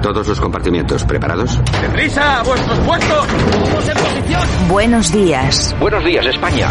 A todos los compartimientos, ¿preparados? ¡Deprisa! ¡A vuestros puestos! ¡Todos en posición! Buenos días. Buenos días, España.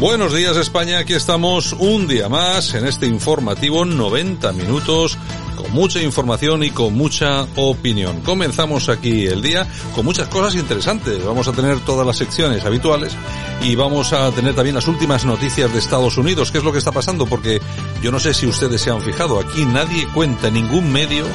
Buenos días España, aquí estamos un día más en este informativo 90 minutos con mucha información y con mucha opinión. Comenzamos aquí el día con muchas cosas interesantes. Vamos a tener todas las secciones habituales y vamos a tener también las últimas noticias de Estados Unidos. ¿Qué es lo que está pasando? Porque yo no sé si ustedes se han fijado, aquí nadie cuenta, ningún medio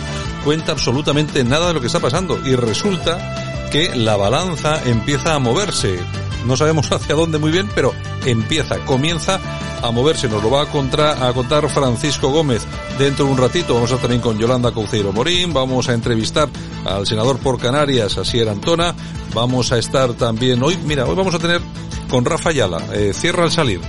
cuenta absolutamente nada de lo que está pasando y resulta que la balanza empieza a moverse no sabemos hacia dónde muy bien, pero empieza, comienza a moverse. Nos lo va a, contar Francisco Gómez dentro de un ratito. Vamos a estar también con Yolanda Cauceiro Morín. Vamos a entrevistar al senador por Canarias, Asier Antona. Vamos a estar también hoy, mira, hoy vamos a tener con Rafa Ayala, eh, cierra al salir,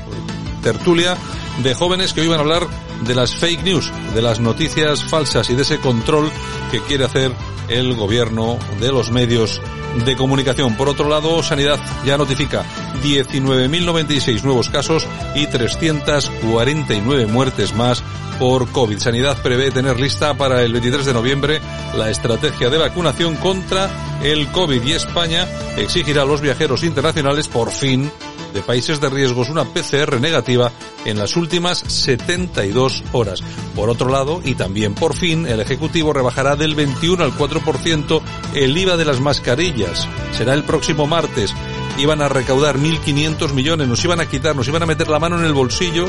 tertulia de jóvenes que hoy van a hablar de las fake news, de las noticias falsas y de ese control que quiere hacer el gobierno de los medios de comunicación. Por otro lado, Sanidad ya notifica 19.096 nuevos casos y 349 muertes más por COVID. Sanidad prevé tener lista para el 23 de noviembre la estrategia de vacunación contra el COVID y España exigirá a los viajeros internacionales por fin de países de riesgos una PCR negativa en las últimas 72 horas. Por otro lado, y también por fin, el Ejecutivo rebajará del 21 al 4% el IVA de las mascarillas. Será el próximo martes. Iban a recaudar 1.500 millones, nos iban a quitar, nos iban a meter la mano en el bolsillo.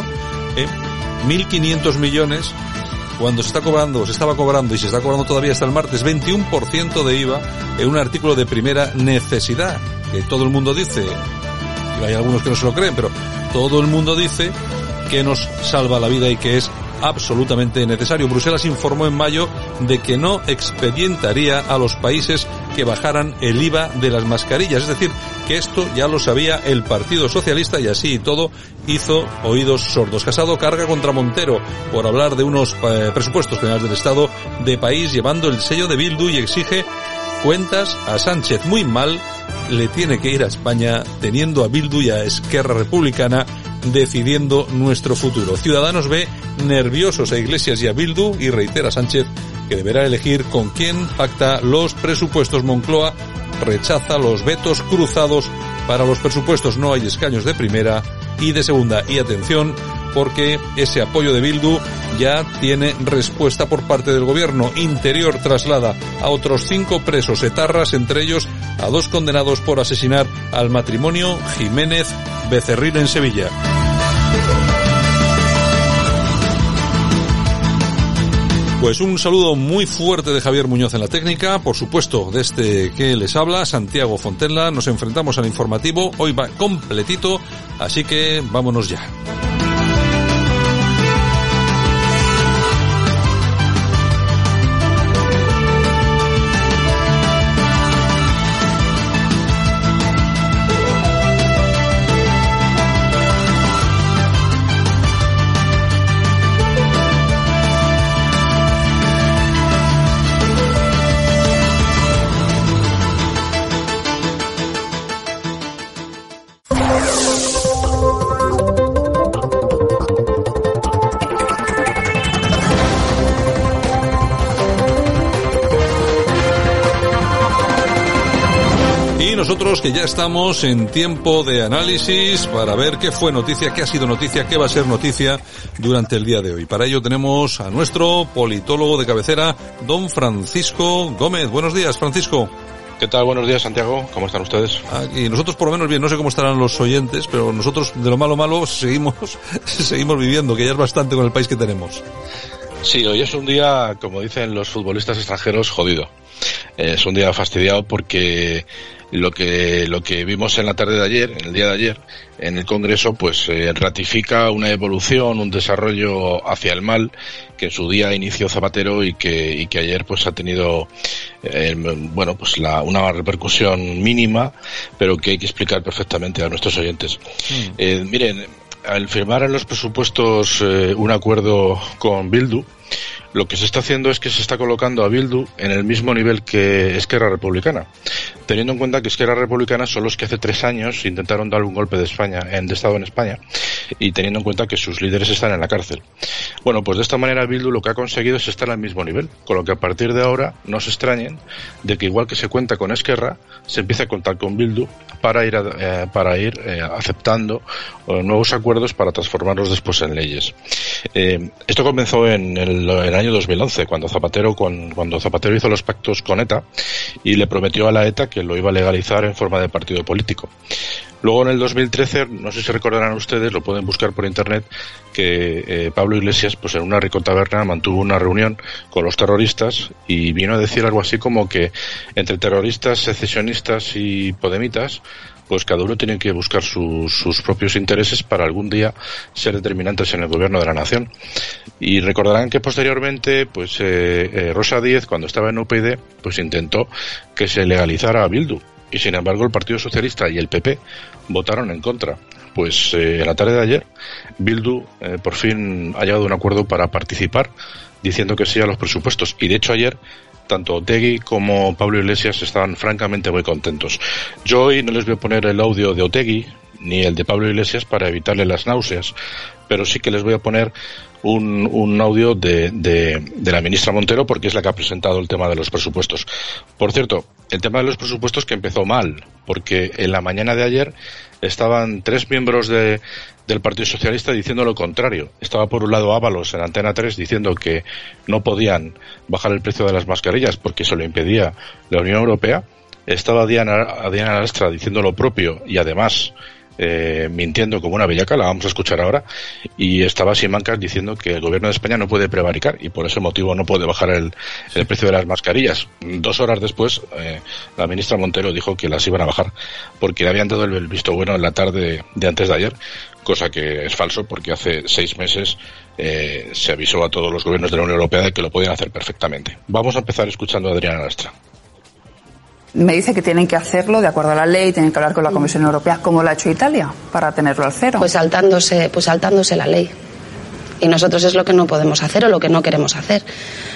¿eh? 1.500 millones cuando se está cobrando, se estaba cobrando y se está cobrando todavía hasta el martes 21% de IVA en un artículo de primera necesidad, que todo el mundo dice, hay algunos que no se lo creen, pero todo el mundo dice que nos salva la vida y que es absolutamente necesario. Bruselas informó en mayo de que no expedientaría a los países que bajaran el IVA de las mascarillas. Es decir, que esto ya lo sabía el Partido Socialista y así y todo hizo oídos sordos. Casado carga contra Montero por hablar de unos eh, presupuestos generales del Estado de país llevando el sello de Bildu y exige cuentas a Sánchez muy mal le tiene que ir a España teniendo a Bildu y a Esquerra Republicana decidiendo nuestro futuro. Ciudadanos ve nerviosos a Iglesias y a Bildu y reitera Sánchez que deberá elegir con quién pacta los presupuestos. Moncloa rechaza los vetos cruzados para los presupuestos. No hay escaños de primera y de segunda. Y atención, porque ese apoyo de Bildu ya tiene respuesta por parte del gobierno. Interior traslada a otros cinco presos etarras, entre ellos a dos condenados por asesinar al matrimonio Jiménez Becerril en Sevilla. Pues un saludo muy fuerte de Javier Muñoz en la técnica, por supuesto, de este que les habla, Santiago Fontenla. Nos enfrentamos al informativo, hoy va completito, así que vámonos ya. Que ya estamos en tiempo de análisis para ver qué fue noticia, qué ha sido noticia, qué va a ser noticia durante el día de hoy. Para ello tenemos a nuestro politólogo de cabecera, don Francisco Gómez. Buenos días, Francisco. ¿Qué tal? Buenos días, Santiago. ¿Cómo están ustedes? Y nosotros por lo menos bien, no sé cómo estarán los oyentes, pero nosotros de lo malo malo seguimos, seguimos viviendo, que ya es bastante con el país que tenemos. Sí, hoy es un día, como dicen los futbolistas extranjeros, jodido. Es un día fastidiado porque lo que lo que vimos en la tarde de ayer, en el día de ayer, en el Congreso, pues eh, ratifica una evolución, un desarrollo hacia el mal que en su día inició Zapatero y que y que ayer pues ha tenido eh, bueno pues la, una repercusión mínima, pero que hay que explicar perfectamente a nuestros oyentes. Mm. Eh, miren, al firmar en los presupuestos un acuerdo con Bildu, lo que se está haciendo es que se está colocando a Bildu en el mismo nivel que Esquerra Republicana, teniendo en cuenta que Esquerra Republicana son los que hace tres años intentaron dar un golpe de España, en, Estado en España, y teniendo en cuenta que sus líderes están en la cárcel. Bueno, pues de esta manera Bildu lo que ha conseguido es estar al mismo nivel, con lo que a partir de ahora no se extrañen de que igual que se cuenta con Esquerra, se empiece a contar con Bildu para ir, eh, para ir eh, aceptando eh, nuevos acuerdos para transformarlos después en leyes. esto comenzó en el, el año 2011, cuando Zapatero, cuando Zapatero hizo los pactos con ETA y le prometió a la ETA que lo iba a legalizar en forma de partido político. Luego en el 2013, no sé si recordarán ustedes, lo pueden buscar por internet, que eh, Pablo Iglesias, pues en una rico taberna, mantuvo una reunión con los terroristas y vino a decir algo así como que entre terroristas, secesionistas y podemitas, pues cada uno tiene que buscar sus propios intereses para algún día ser determinantes en el gobierno de la nación. Y recordarán que posteriormente, pues eh, eh, Rosa Díez, cuando estaba en UPyD, pues intentó que se legalizara a Bildu. Y sin embargo, el Partido Socialista y el PP votaron en contra. Pues eh, en la tarde de ayer, Bildu por fin ha llegado a un acuerdo para participar diciendo que sí a los presupuestos. Y de hecho ayer tanto Otegui como Pablo Iglesias estaban francamente muy contentos. Yo hoy no les voy a poner el audio de Otegui ni el de Pablo Iglesias para evitarle las náuseas, pero sí que les voy a poner un, un audio de, de, la ministra Montero porque es la que ha presentado el tema de los presupuestos. Por cierto, el tema de los presupuestos que empezó mal, porque en la mañana de ayer estaban tres miembros de, del Partido Socialista diciendo lo contrario. Estaba por un lado Ábalos en Antena 3 diciendo que no podían bajar el precio de las mascarillas porque eso lo impedía la Unión Europea. Estaba Diana, Diana Lastra diciendo lo propio y además eh, mintiendo como una bellaca, la vamos a escuchar ahora, y estaba Simancas diciendo que el gobierno de España no puede prevaricar y por ese motivo no puede bajar el, el precio de las mascarillas. Dos horas después, eh, la ministra Montero dijo que las iban a bajar porque le habían dado el, visto bueno en la tarde de antes de ayer, cosa que es falso porque hace seis meses eh, se avisó a todos los gobiernos de la Unión Europea de que lo podían hacer perfectamente. Vamos a empezar escuchando a Adriana Lastra me dice que tienen que hacerlo de acuerdo a la ley, tienen que hablar con la Comisión Europea, como lo ha hecho Italia, para tenerlo al cero. Pues saltándose, pues saltándose la ley. Y nosotros es lo que no podemos hacer o lo que no queremos hacer.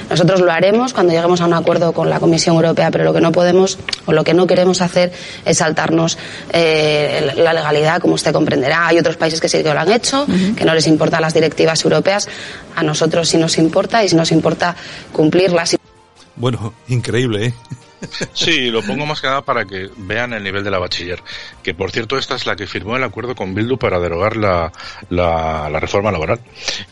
Nosotros lo haremos cuando lleguemos a un acuerdo con la Comisión Europea, pero lo que no podemos o lo que no queremos hacer es saltarnos eh, la legalidad, como usted comprenderá. Hay otros países que sí que lo han hecho, que no les importan las directivas europeas. A nosotros sí nos importa y sí nos importa cumplirlas. Bueno, increíble, ¿eh? Sí, lo pongo más que nada para que vean el nivel de la bachiller. Que por cierto, esta es la que firmó el acuerdo con Bildu para derogar la, la, reforma laboral.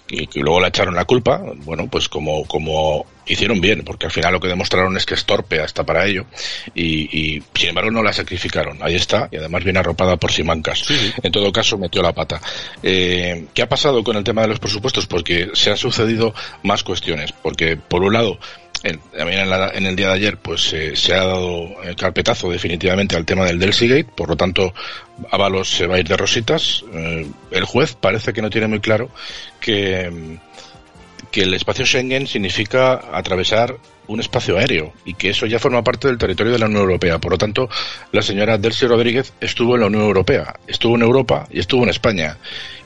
Y que luego le echaron la culpa, bueno, pues como, como hicieron bien, porque al final lo que demostraron es que es torpe hasta para ello. Y, y sin embargo no la sacrificaron. Ahí está, y además viene arropada por Simancas. En todo caso, metió la pata. Eh, ¿Qué ha pasado con el tema de los presupuestos? Porque se han sucedido más cuestiones. Porque, por un lado, también en, el día de ayer pues eh, se ha dado el carpetazo definitivamente al tema del Delsigate, por lo tanto Ábalos se va a ir de rositas. Eh, el juez parece que no tiene muy claro que, que el espacio Schengen significa atravesar un espacio aéreo y que eso ya forma parte del territorio de la Unión Europea. Por lo tanto, la señora Delcy Rodríguez estuvo en la Unión Europea, estuvo en Europa y estuvo en España.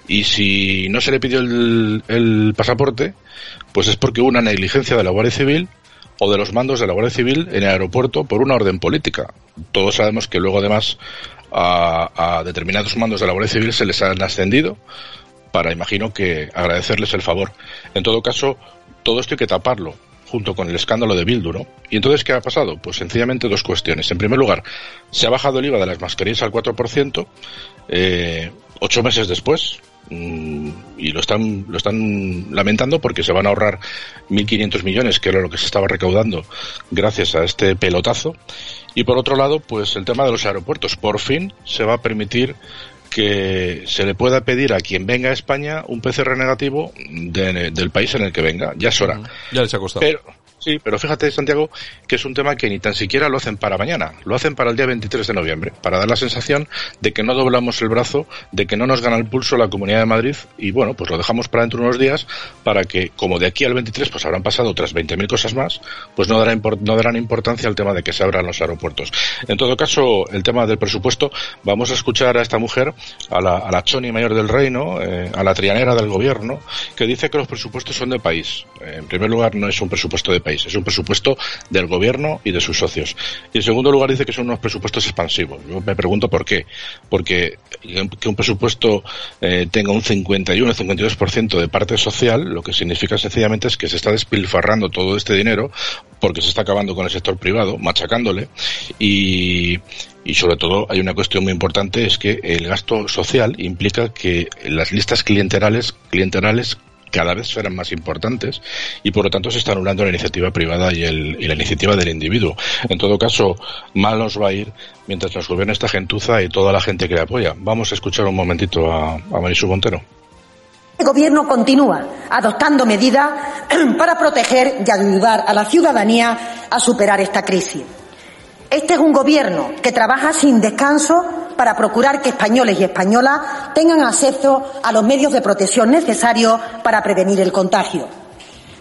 Y si no se le pidió el, el pasaporte, pues es porque hubo una negligencia de la Guardia Civil o de los mandos de la Guardia Civil en el aeropuerto por una orden política. Todos sabemos que luego además a, determinados mandos de la Guardia Civil se les han ascendido para, imagino que, agradecerles el favor. En todo caso, todo esto hay que taparlo junto con el escándalo de Bildu, ¿no? Y entonces, ¿qué ha pasado? Pues sencillamente dos cuestiones. En primer lugar, se ha bajado el IVA de las mascarillas al 4%, eh, ocho meses después, y lo están lo están lamentando porque se van a ahorrar 1.500 millones, que era lo que se estaba recaudando gracias a este pelotazo. Y por otro lado, pues el tema de los aeropuertos. Por fin se va a permitir que se le pueda pedir a quien venga a España un PCR negativo del país en el que venga. Ya es hora. Ya les ha costado. Pero, Sí, pero fíjate, Santiago, que es un tema que ni tan siquiera lo hacen para mañana, lo hacen para el día 23 de noviembre, para dar la sensación de que no doblamos el brazo, de que no nos gana el pulso la Comunidad de Madrid y bueno, pues lo dejamos para dentro de unos días para que, como de aquí al 23 pues habrán pasado otras 20.000 cosas más, pues no darán, no darán importancia al tema de que se abran los aeropuertos. En todo caso, el tema del presupuesto, vamos a escuchar a esta mujer, a la, a la Choni Mayor del Reino, eh, a la trianera del gobierno, que dice que los presupuestos son de país. En primer lugar, no es un presupuesto de país es un presupuesto del gobierno y de sus socios. Y en segundo lugar dice que son unos presupuestos expansivos. Yo me pregunto por qué. Porque que un presupuesto eh, tenga un 51 o 52% de parte social, lo que significa sencillamente es que se está despilfarrando todo este dinero porque se está acabando con el sector privado, machacándole y, y sobre todo hay una cuestión muy importante es que el gasto social implica que las listas clienterales clienterales cada vez serán más importantes y por lo tanto se está anulando la iniciativa privada y, el, y la iniciativa del individuo. En todo caso, mal nos va a ir mientras nos gobierne esta gentuza y toda la gente que le apoya. Vamos a escuchar un momentito a, a Marisú Montero. El Gobierno continúa adoptando medidas para proteger y ayudar a la ciudadanía a superar esta crisis. Este es un Gobierno que trabaja sin descanso para procurar que españoles y españolas tengan acceso a los medios de protección necesarios para prevenir el contagio.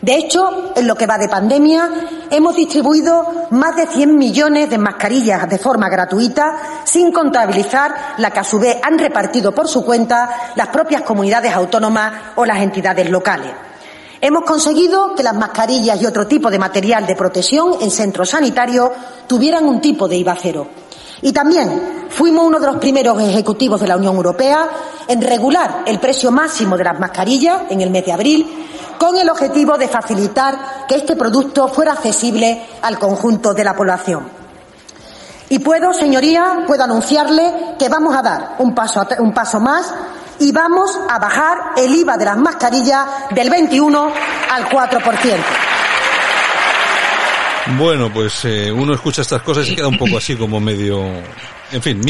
De hecho, en lo que va de pandemia, hemos distribuido más de 100 millones de mascarillas de forma gratuita, sin contabilizar la que a su vez han repartido por su cuenta las propias comunidades autónomas o las entidades locales. Hemos conseguido que las mascarillas y otro tipo de material de protección en centros sanitarios tuvieran un tipo de IVA cero. Y también fuimos uno de los primeros ejecutivos de la Unión Europea en regular el precio máximo de las mascarillas en el mes de abril con el objetivo de facilitar que este producto fuera accesible al conjunto de la población. Y puedo, señoría, puedo anunciarle que vamos a dar un paso, un paso más y vamos a bajar el IVA de las mascarillas del 21 al 4%. Bueno, pues eh, uno escucha estas cosas y queda un poco así como medio... En fin,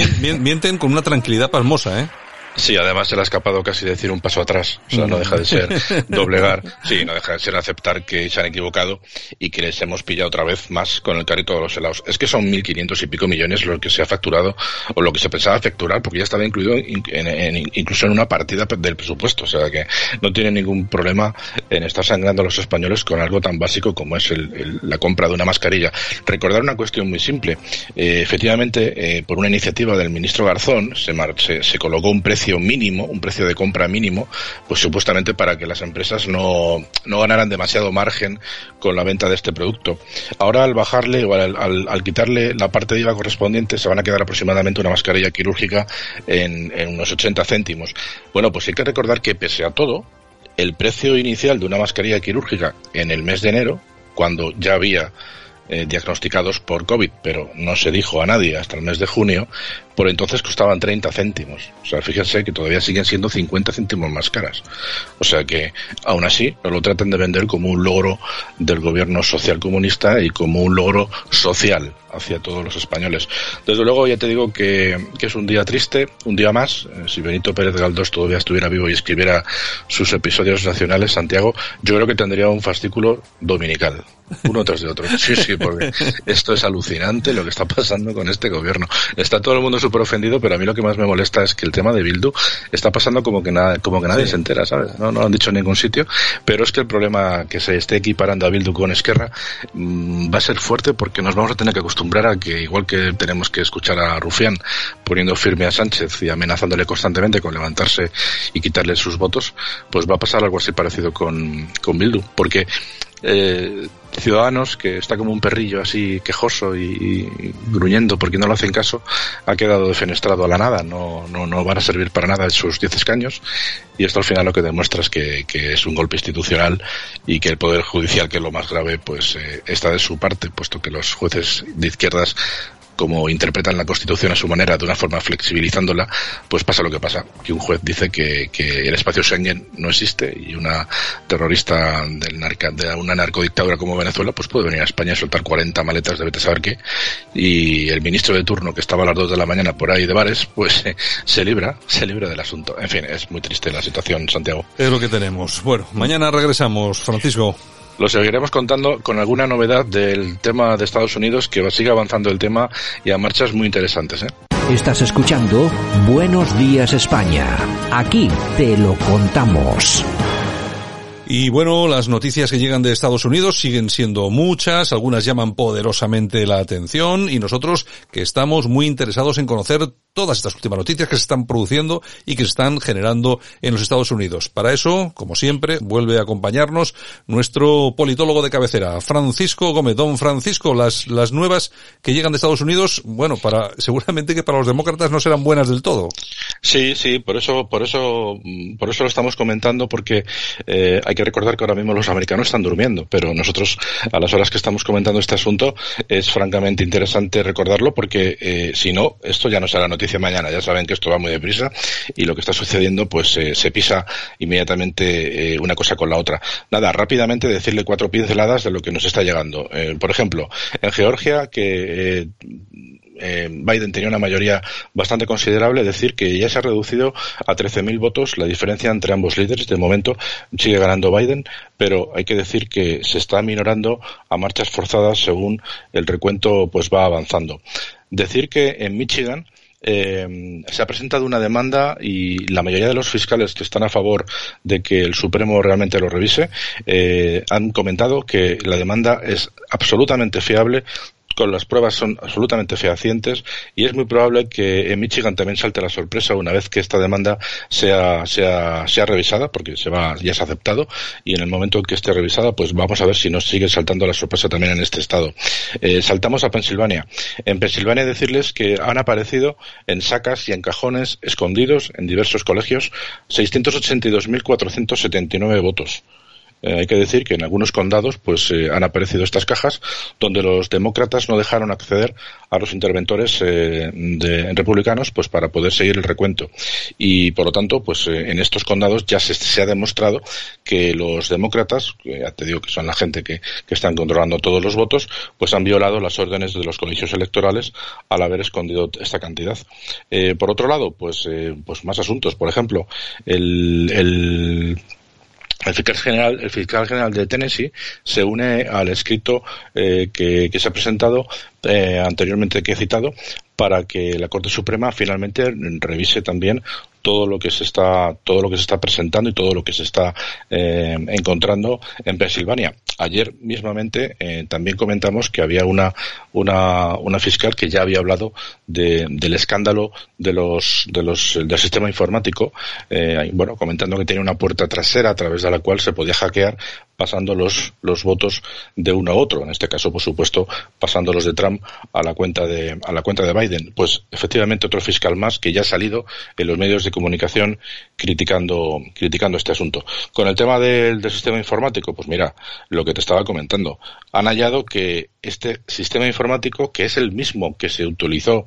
mienten con una tranquilidad pasmosa, ¿eh? Sí, además se le ha escapado casi decir un paso atrás. O sea, no deja de ser doblegar. Sí, no deja de ser aceptar que se han equivocado y que les hemos pillado otra vez más con el carrito de los helados. Es que son 1.500 y pico millones lo que se ha facturado o lo que se pensaba facturar porque ya estaba incluido en, incluso en una partida del presupuesto. O sea, que no tiene ningún problema en estar sangrando a los españoles con algo tan básico como es el, la compra de una mascarilla. Recordar una cuestión muy simple. Eh, efectivamente, eh, por una iniciativa del ministro Garzón se, se, se colocó un precio mínimo, un precio de compra mínimo, pues supuestamente para que las empresas no, no ganaran demasiado margen con la venta de este producto. Ahora al bajarle o al, al, quitarle la parte de IVA correspondiente se van a quedar aproximadamente una mascarilla quirúrgica en, unos 80 céntimos. Bueno, pues hay que recordar que pese a todo, el precio inicial de una mascarilla quirúrgica en el mes de enero, cuando ya había eh, diagnosticados por COVID, pero no se dijo a nadie hasta el mes de junio, por entonces costaban 30 céntimos. O sea, fíjense que todavía siguen siendo 50 céntimos más caras. O sea que, aún así, lo tratan de vender como un logro del gobierno social comunista y como un logro social hacia todos los españoles. Desde luego, ya te digo que, que es un día triste, un día más. Eh, si Benito Pérez Galdós todavía estuviera vivo y escribiera sus episodios nacionales, Santiago, yo creo que tendría un fascículo dominical uno tras de otro. Sí, sí, porque esto es alucinante lo que está pasando con este gobierno. Está todo el mundo súper ofendido, pero a mí lo que más me molesta es que el tema de Bildu está pasando como que nada, como que nadie se entera, ¿sabes? No, no lo han dicho en ningún sitio, pero es que el problema que se esté equiparando a Bildu con Esquerra mmm, va a ser fuerte porque nos vamos a tener que acostumbrar a que igual que tenemos que escuchar a Rufián poniendo firme a Sánchez y amenazándole constantemente con levantarse y quitarle sus votos, pues va a pasar algo así parecido con, con Bildu, porque eh, Ciudadanos, que está como un perrillo así quejoso y, gruñendo porque no lo hacen caso, ha quedado defenestrado a la nada, no, no, no van a servir para nada sus 10 escaños. Y esto al final lo que demuestra es que, que, es un golpe institucional y que el Poder Judicial, que es lo más grave, pues eh, está de su parte, puesto que los jueces de izquierdas como interpretan la Constitución a su manera, de una forma flexibilizándola, pues pasa lo que pasa, que un juez dice que, que el espacio Schengen no existe y una terrorista del narca, de una narcodictadura como Venezuela, pues puede venir a España y soltar 40 maletas de vete saber qué, y el ministro de turno que estaba a las 2 de la mañana por ahí de bares, pues eh, se libra, se libra del asunto. En fin, es muy triste la situación, Santiago. Es lo que tenemos. Bueno, mañana regresamos, Francisco. Lo seguiremos contando con alguna novedad del tema de Estados Unidos que sigue avanzando el tema y a marchas muy interesantes. ¿eh? Estás escuchando Buenos Días España. Aquí te lo contamos. Y bueno, las noticias que llegan de Estados Unidos siguen siendo muchas, algunas llaman poderosamente la atención y nosotros que estamos muy interesados en conocer todas estas últimas noticias que se están produciendo y que se están generando en los Estados Unidos. Para eso, como siempre, vuelve a acompañarnos nuestro politólogo de cabecera, Francisco Gómez. Don Francisco, las, las nuevas que llegan de Estados Unidos, bueno, para, seguramente que para los demócratas no serán buenas del todo. Sí, sí, por eso, por eso, por eso lo estamos comentando, porque eh, hay que recordar que ahora mismo los americanos están durmiendo, pero nosotros, a las horas que estamos comentando este asunto, es francamente interesante recordarlo, porque eh, si no, esto ya no será noticia mañana. Ya saben que esto va muy deprisa y lo que está sucediendo pues eh, se pisa inmediatamente eh, una cosa con la otra. Nada, rápidamente decirle cuatro pinceladas de lo que nos está llegando. Eh, por ejemplo, en Georgia, que Biden tenía una mayoría bastante considerable, decir que ya se ha reducido a 13.000 votos la diferencia entre ambos líderes. De momento sigue ganando Biden, pero hay que decir que se está minorando a marchas forzadas según el recuento pues va avanzando. Decir que en Michigan eh, se ha presentado una demanda y la mayoría de los fiscales que están a favor de que el Supremo realmente lo revise eh, han comentado que la demanda es absolutamente fiable con las pruebas son absolutamente fehacientes y es muy probable que en Michigan también salte la sorpresa una vez que esta demanda sea, sea, sea revisada, porque se va, ya se ha aceptado, y en el momento en que esté revisada, pues vamos a ver si nos sigue saltando la sorpresa también en este estado. Eh, saltamos a Pensilvania. En Pensilvania decirles que han aparecido en sacas y en cajones escondidos en diversos colegios 682.479 votos. Eh, hay que decir que en algunos condados pues eh, han aparecido estas cajas donde los demócratas no dejaron acceder a los interventores eh, de, republicanos pues para poder seguir el recuento. Y por lo tanto pues en estos condados ya se, ha demostrado que los demócratas ya te digo que son la gente que, que están controlando todos los votos pues han violado las órdenes de los colegios electorales al haber escondido esta cantidad. Por otro lado pues pues más asuntos. Por ejemplo el, el el fiscal general, el fiscal general de Tennessee se une al escrito eh, que, se ha presentado eh, anteriormente que he citado para que la Corte Suprema finalmente revise también todo lo que se está todo lo que se está presentando y todo lo que se está eh, encontrando en Pensilvania. Ayer mismamente eh, también comentamos que había una, una, una fiscal que ya había hablado de, del escándalo de los, de los, del sistema informático, eh, bueno, comentando que tenía una puerta trasera a través de la cual se podía hackear pasando los, los votos de uno a otro. En este caso, por supuesto, pasando los de Trump a la cuenta de, a la cuenta de Biden. Pues efectivamente otro fiscal más que ya ha salido en los medios de comunicación criticando, criticando este asunto. Con el tema del, del sistema informático, pues mira, lo que te estaba comentando. Han hallado que este sistema informático, que es el mismo que se utilizó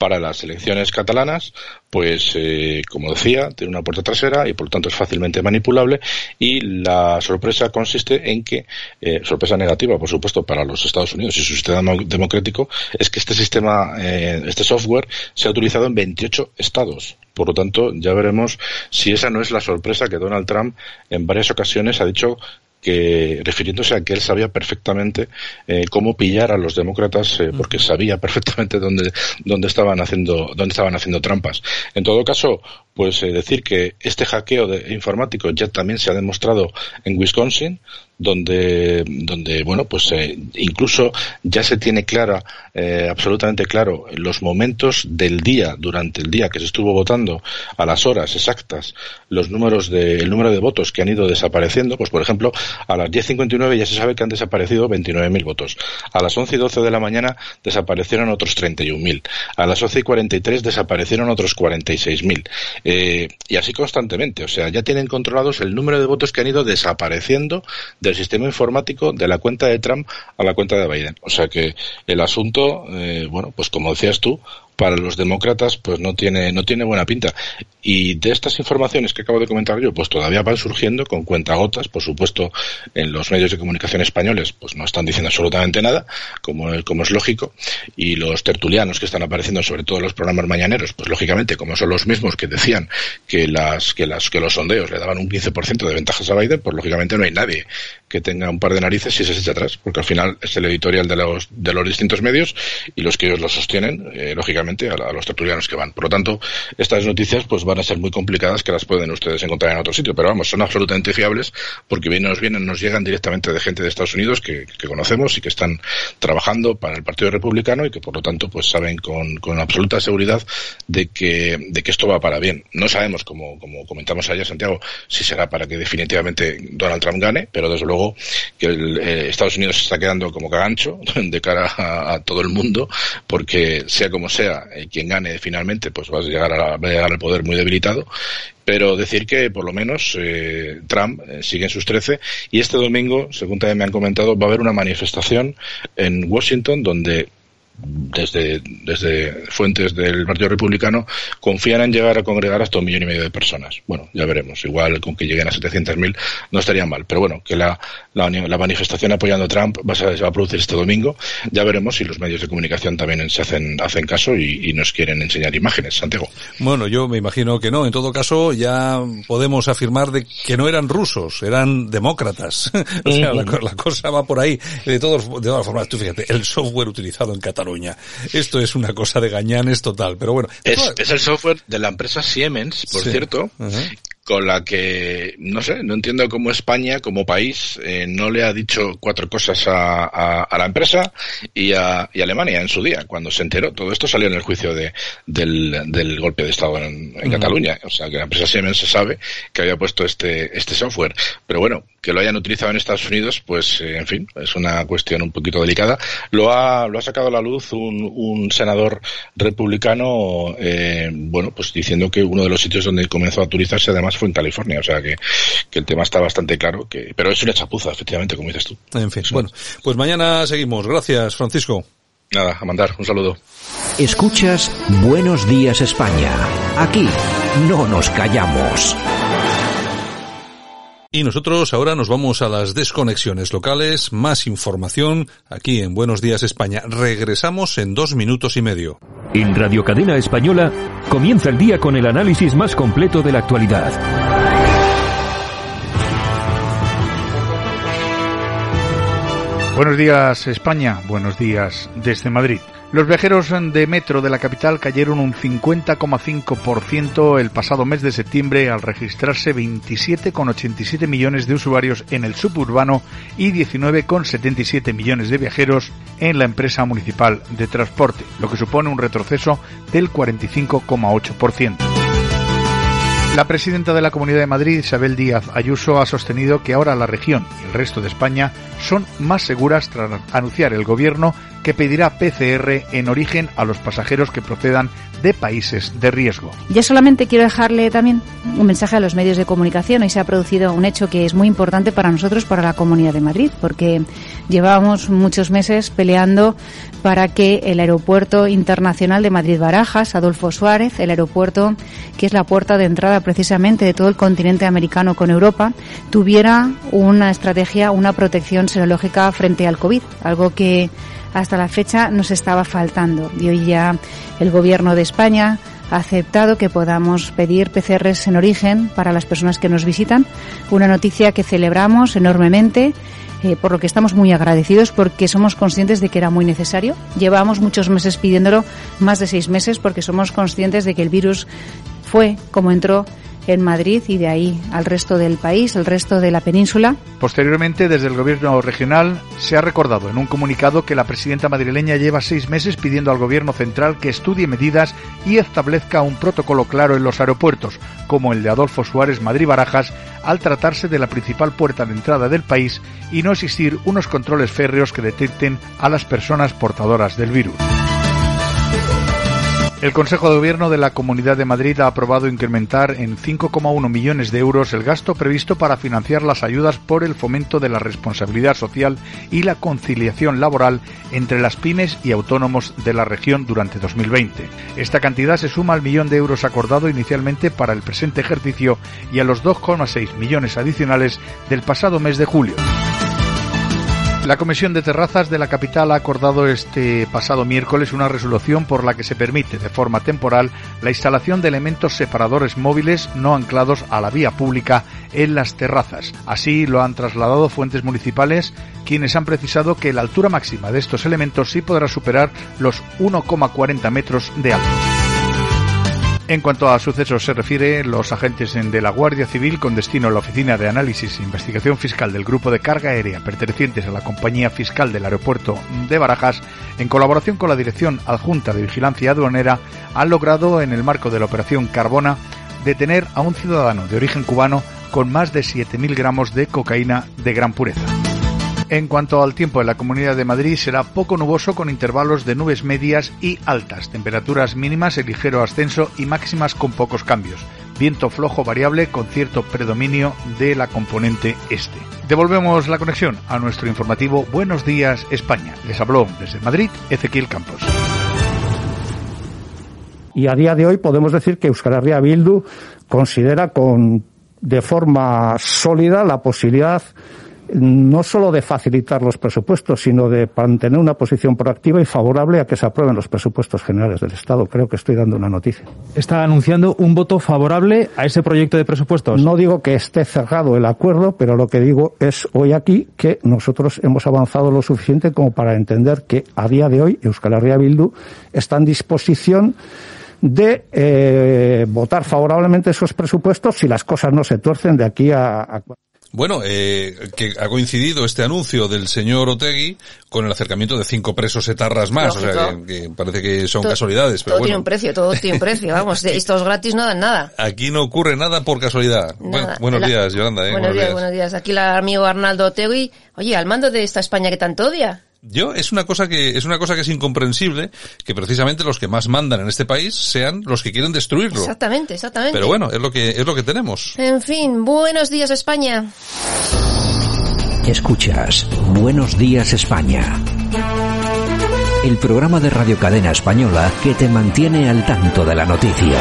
para las elecciones catalanas, pues eh, como decía, tiene una puerta trasera y por lo tanto es fácilmente manipulable y la sorpresa consiste en que, eh, sorpresa negativa por supuesto para los Estados Unidos y su sistema democrático, es que este sistema, eh, este software se ha utilizado en 28 estados. Por lo tanto, ya veremos si esa no es la sorpresa que Donald Trump en varias ocasiones ha dicho que refiriéndose a que él sabía perfectamente eh, cómo pillar a los demócratas eh, porque sabía perfectamente dónde, dónde estaban haciendo dónde estaban haciendo trampas. En todo caso pues eh, decir que este hackeo de, informático ya también se ha demostrado en Wisconsin donde, donde bueno, pues eh, incluso ya se tiene clara, eh, absolutamente claro, los momentos del día, durante el día que se estuvo votando, a las horas exactas, los números de, el número de votos que han ido desapareciendo, pues por ejemplo, a las 10.59 ya se sabe que han desaparecido 29.000 votos. A las 11 y 12 de la mañana desaparecieron otros 31.000. A las 11 y 43 desaparecieron otros 46.000. Eh, y así constantemente. O sea, ya tienen controlados el número de votos que han ido desapareciendo del sistema informático de la cuenta de Trump a la cuenta de Biden. O sea que el asunto, eh, bueno, pues como decías tú, para los demócratas pues no tiene no tiene buena pinta. Y de estas informaciones que acabo de comentar yo, pues todavía van surgiendo con cuentagotas, por supuesto, en los medios de comunicación españoles, pues no están diciendo absolutamente nada, como, es lógico, y los tertulianos que están apareciendo sobre todo en los programas mañaneros, pues lógicamente, como son los mismos que decían que las que las que los sondeos le daban un 15% de ventajas a Biden, pues lógicamente no hay nadie que tenga un par de narices y se eche atrás, porque al final es el editorial de los, de los distintos medios y los que ellos lo sostienen, eh, lógicamente, a, los tertulianos que van. Por lo tanto, estas noticias pues van a ser muy complicadas que las pueden ustedes encontrar en otro sitio, pero vamos, son absolutamente fiables porque bien nos vienen, nos llegan directamente de gente de Estados Unidos que, conocemos y que están trabajando para el Partido Republicano y que por lo tanto pues saben con, absoluta seguridad de que, de que esto va para bien. No sabemos, como, comentamos ayer, Santiago, si será para que definitivamente Donald Trump gane, pero desde luego que eh, Estados Unidos se está quedando como cagancho de cara a, todo el mundo, porque sea como sea, eh, quien gane finalmente, pues va a llegar, a, llegar al poder muy debilitado. Pero decir que por lo menos eh, Trump sigue en sus trece. Y este domingo, según también me han comentado, va a haber una manifestación en Washington donde desde, desde fuentes del Partido Republicano confían en llegar a congregar hasta un millón y medio de personas. Bueno, ya veremos. Igual con que lleguen a 700.000 no estaría mal. Pero bueno, que la, la, manifestación apoyando a Trump va a, se va a producir este domingo. Ya veremos si los medios de comunicación también se hacen, hacen caso y, nos quieren enseñar imágenes. Santiago. Bueno, yo me imagino que no. En todo caso, ya podemos afirmar de que no eran rusos, eran demócratas. o sea, la, cosa va por ahí. De, todos, de todas formas, tú fíjate, el software utilizado en Cataluña esto es una cosa de gañanes total, pero bueno. Es, el software de la empresa Siemens, por cierto, con la que, no sé, no entiendo cómo España, como país, eh, no le ha dicho cuatro cosas a, a, la empresa y a, y Alemania en su día, cuando se enteró. Todo esto salió en el juicio de, del, del golpe de Estado en, Cataluña. O sea, que la empresa Siemens se sabe que había puesto este, este software. Pero bueno, que lo hayan utilizado en Estados Unidos, pues, eh, en fin, es una cuestión un poquito delicada. Lo ha, lo ha sacado a la luz un, un senador republicano, eh, bueno, pues diciendo que uno de los sitios donde comenzó a utilizarse además fue en California, o sea que, el tema está bastante claro, que, pero es una chapuza, efectivamente, como dices tú. En fin, bueno, pues mañana seguimos. Gracias, Francisco. Nada, a mandar, un saludo. Escuchas Buenos Días España. Aquí no nos callamos. Y nosotros ahora nos vamos a las desconexiones locales, más información aquí en Buenos Días España. Regresamos en dos minutos y medio. En Radio Cadena Española comienza el día con el análisis más completo de la actualidad. Buenos días España, buenos días desde Madrid. Los viajeros de metro de la capital cayeron un 50,5% el pasado mes de septiembre al registrarse 27,87 millones de usuarios en el suburbano y 19,77 millones de viajeros en la empresa municipal de transporte, lo que supone un retroceso del 45,8%. La presidenta de la Comunidad de Madrid, Isabel Díaz Ayuso, ha sostenido que ahora la región y el resto de España son más seguras tras anunciar el Gobierno que pedirá PCR en origen a los pasajeros que procedan de países de riesgo. Yo solamente quiero dejarle también un mensaje a los medios de comunicación. Hoy se ha producido un hecho que es muy importante para nosotros, para la Comunidad de Madrid, porque llevábamos muchos meses peleando para que el Aeropuerto Internacional de Madrid-Barajas, Adolfo Suárez, el aeropuerto que es la puerta de entrada precisamente de todo el continente americano con Europa, tuviera una estrategia, una protección serológica frente al COVID, algo que hasta la fecha nos estaba faltando. Y hoy ya el Gobierno de España ha aceptado que podamos pedir PCRs en origen para las personas que nos visitan. Una noticia que celebramos enormemente, eh, por lo que estamos muy agradecidos porque somos conscientes de que era muy necesario. Llevamos muchos meses pidiéndolo, más de seis meses, porque somos conscientes de que el virus fue como entró en Madrid y de ahí al resto del país, el resto de la península. Posteriormente, desde el Gobierno regional se ha recordado en un comunicado que la presidenta madrileña lleva seis meses pidiendo al Gobierno central que estudie medidas y establezca un protocolo claro en los aeropuertos, como el de Adolfo Suárez Madrid-Barajas, al tratarse de la principal puerta de entrada del país y no existir unos controles férreos que detecten a las personas portadoras del virus. El Consejo de Gobierno de la Comunidad de Madrid ha aprobado incrementar en 5,1 millones de euros el gasto previsto para financiar las ayudas por el fomento de la responsabilidad social y la conciliación laboral entre las pymes y autónomos de la región durante 2020. Esta cantidad se suma al millón de euros acordado inicialmente para el presente ejercicio y a los 2,6 millones adicionales del pasado mes de julio. La Comisión de Terrazas de la capital ha acordado este pasado miércoles una resolución por la que se permite de forma temporal la instalación de elementos separadores móviles no anclados a la vía pública en las terrazas. Así lo han trasladado fuentes municipales quienes han precisado que la altura máxima de estos elementos sí podrá superar los 1,40 metros de alto. En cuanto a sucesos se refiere, los agentes de la Guardia Civil con destino a la Oficina de Análisis e Investigación Fiscal del Grupo de Carga Aérea pertenecientes a la Compañía Fiscal del Aeropuerto de Barajas, en colaboración con la Dirección Adjunta de Vigilancia Aduanera, han logrado, en el marco de la Operación Carbona, detener a un ciudadano de origen cubano con más de 7.000 gramos de cocaína de gran pureza. En cuanto al tiempo en la Comunidad de Madrid, será poco nuboso con intervalos de nubes medias y altas, temperaturas mínimas en ligero ascenso y máximas con pocos cambios. Viento flojo variable con cierto predominio de la componente este. Devolvemos la conexión a nuestro informativo Buenos Días España. Les habló desde Madrid Ezequiel Campos. Y a día de hoy podemos decir que Euskal Bildu considera con de forma sólida la posibilidad no solo de facilitar los presupuestos, sino de mantener una posición proactiva y favorable a que se aprueben los presupuestos generales del Estado. Creo que estoy dando una noticia. ¿Está anunciando un voto favorable a ese proyecto de presupuestos? No digo que esté cerrado el acuerdo, pero lo que digo es hoy aquí que nosotros hemos avanzado lo suficiente como para entender que a día de hoy Euskal Herria Bildu está en disposición de eh, votar favorablemente esos presupuestos si las cosas no se tuercen de aquí a, a bueno, eh, que ha coincidido este anuncio del señor Otegui con el acercamiento de cinco presos etarras más, o sea, que, parece que son casualidades. Pero todo tiene un precio, todo tiene un precio, vamos, estos gratis no dan nada. Aquí no ocurre nada por casualidad. buenos días, Yolanda. ¿eh? Buenos, días, buenos días. Aquí el amigo Arnaldo Otegui, oye, al mando de esta España que tanto odia. Yo es una cosa que es una cosa que es incomprensible que precisamente los que más mandan en este país sean los que quieren destruirlo. Exactamente, exactamente. Pero bueno, es lo que es lo que tenemos. En fin, buenos días España. Escuchas Buenos días España. El programa de Radio Cadena Española que te mantiene al tanto de la noticia.